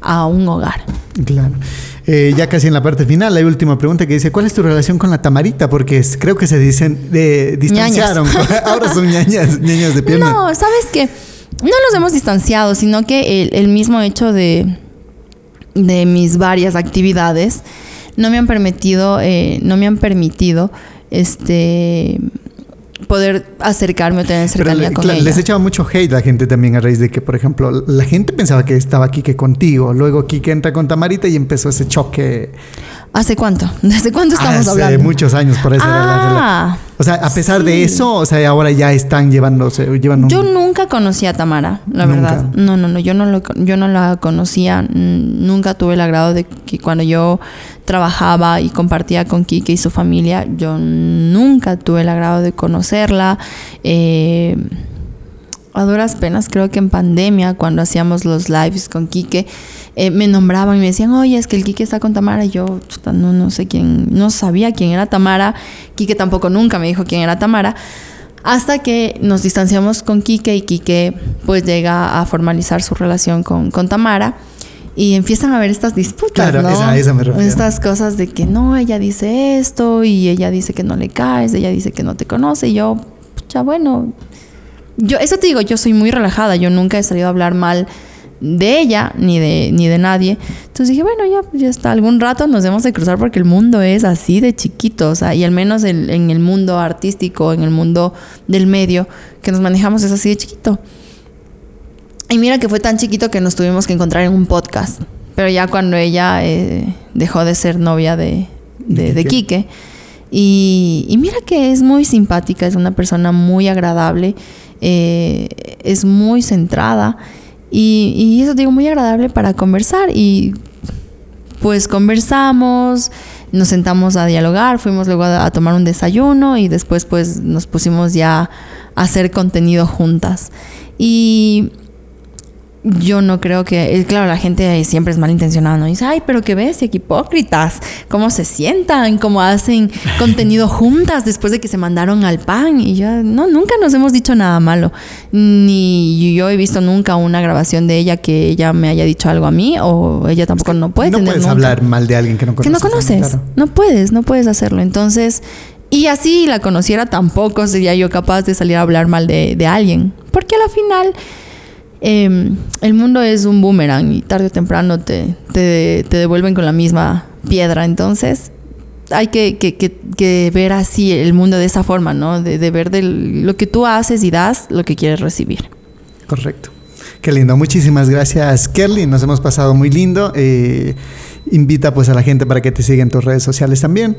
a un hogar.
Claro. Eh, ya casi en la parte final, hay última pregunta que dice, ¿cuál es tu relación con la tamarita? Porque es- creo que se dicen, de, distanciaron. [laughs] Ahora son ñañas, ñañas de pierna.
No, sabes que no nos hemos distanciado, sino que el, el mismo hecho de, de mis varias actividades no me han permitido, eh, no me han permitido, este, poder acercarme o tener
Pero
cercanía
le-
con
claro,
ella.
les echaba mucho hate la gente también a raíz de que, por ejemplo, la gente pensaba que estaba Quique contigo, luego Quique entra con Tamarita y empezó ese choque.
¿Hace cuánto? [laughs] ¿Desde cuándo estamos
hace
hablando?
muchos años, por eso
Ah.
O sea, a pesar de eso, o sea, ahora ya están llevándose, llevan un...
Yo nunca conocí a Tamara, la
Nunca.
verdad. No, no, no, yo no, lo, yo no la conocía. Nunca tuve el agrado de que cuando yo trabajaba y compartía con Kike y su familia, yo nunca tuve el agrado de conocerla. Eh, a duras penas, creo que en pandemia, cuando hacíamos los lives con Quique, eh, me nombraban y me decían, oye, es que el Quique está con Tamara. Y yo chuta, no, no sé quién, no sabía quién era Tamara. Quique tampoco nunca me dijo quién era Tamara. Hasta que nos distanciamos con Quique y Quique pues llega a formalizar su relación con, con Tamara. y empiezan a haber estas disputas,
Claro,
¿no?
esa- me refiero.
Estas cosas de que no, ella dice esto y ella dice que no le caes, ella dice que no te conoce y yo, ya bueno, yo eso te digo, yo soy muy relajada, yo nunca he salido a hablar mal de ella ni de ni de nadie. Entonces dije, bueno, ya ya está, algún rato nos debemos de cruzar porque el mundo es así de chiquito, o sea, y al menos el- en el mundo artístico, en el mundo del medio que nos manejamos es así de chiquito. Y mira que fue tan chiquito que nos tuvimos que encontrar en un podcast. Pero ya cuando ella eh, dejó de ser novia de, de, de Quique. Y, y mira que es muy simpática, es una persona muy agradable, eh, es muy centrada. Y, eso digo, muy agradable para conversar. Y pues conversamos, nos sentamos a dialogar, fuimos luego a, a tomar un desayuno y después pues nos pusimos ya a hacer contenido juntas. Y yo no creo que, eh, claro, la gente siempre es malintencionada, ¿no? Dice, ay, pero qué ves, qué hipócritas, cómo se sientan, cómo hacen [laughs] contenido juntas después de que se mandaron al pan. Y yo, no, nunca nos hemos dicho nada malo. Ni yo he visto nunca una grabación de ella que ella me haya dicho algo a mí, o ella tampoco no puede
no
tener
puedes
nunca-
hablar mal de alguien que no conoces.
que no conoces.
claro.
No puedes, no puedes hacerlo. Entonces, y así la conociera tampoco sería yo capaz de salir a hablar mal de, de alguien. Porque a la final eh, el mundo es un boomerang y tarde o temprano te, te, te devuelven con la misma piedra. Entonces, hay que, que- que- que ver así el mundo de esa forma, ¿no? De, de ver lo que tú haces y das, lo que quieres recibir.
Correcto. Qué lindo. Muchísimas gracias, Kerly. Nos hemos pasado muy lindo. Eh, invita pues a la gente para que te siga en tus redes sociales también.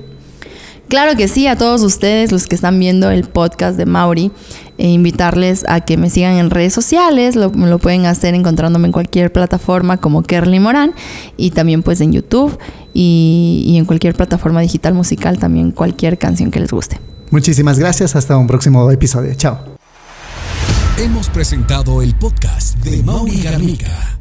Claro que sí, a todos ustedes, los que están viendo el podcast de Mauri, e invitarles a que me sigan en redes sociales, lo, lo pueden hacer encontrándome en cualquier plataforma como Kerly Morán y también pues en YouTube y, y en cualquier plataforma digital musical también cualquier canción que les guste.
Muchísimas gracias. Hasta un próximo episodio. Chao.
Hemos presentado el podcast de Mauri Garnica.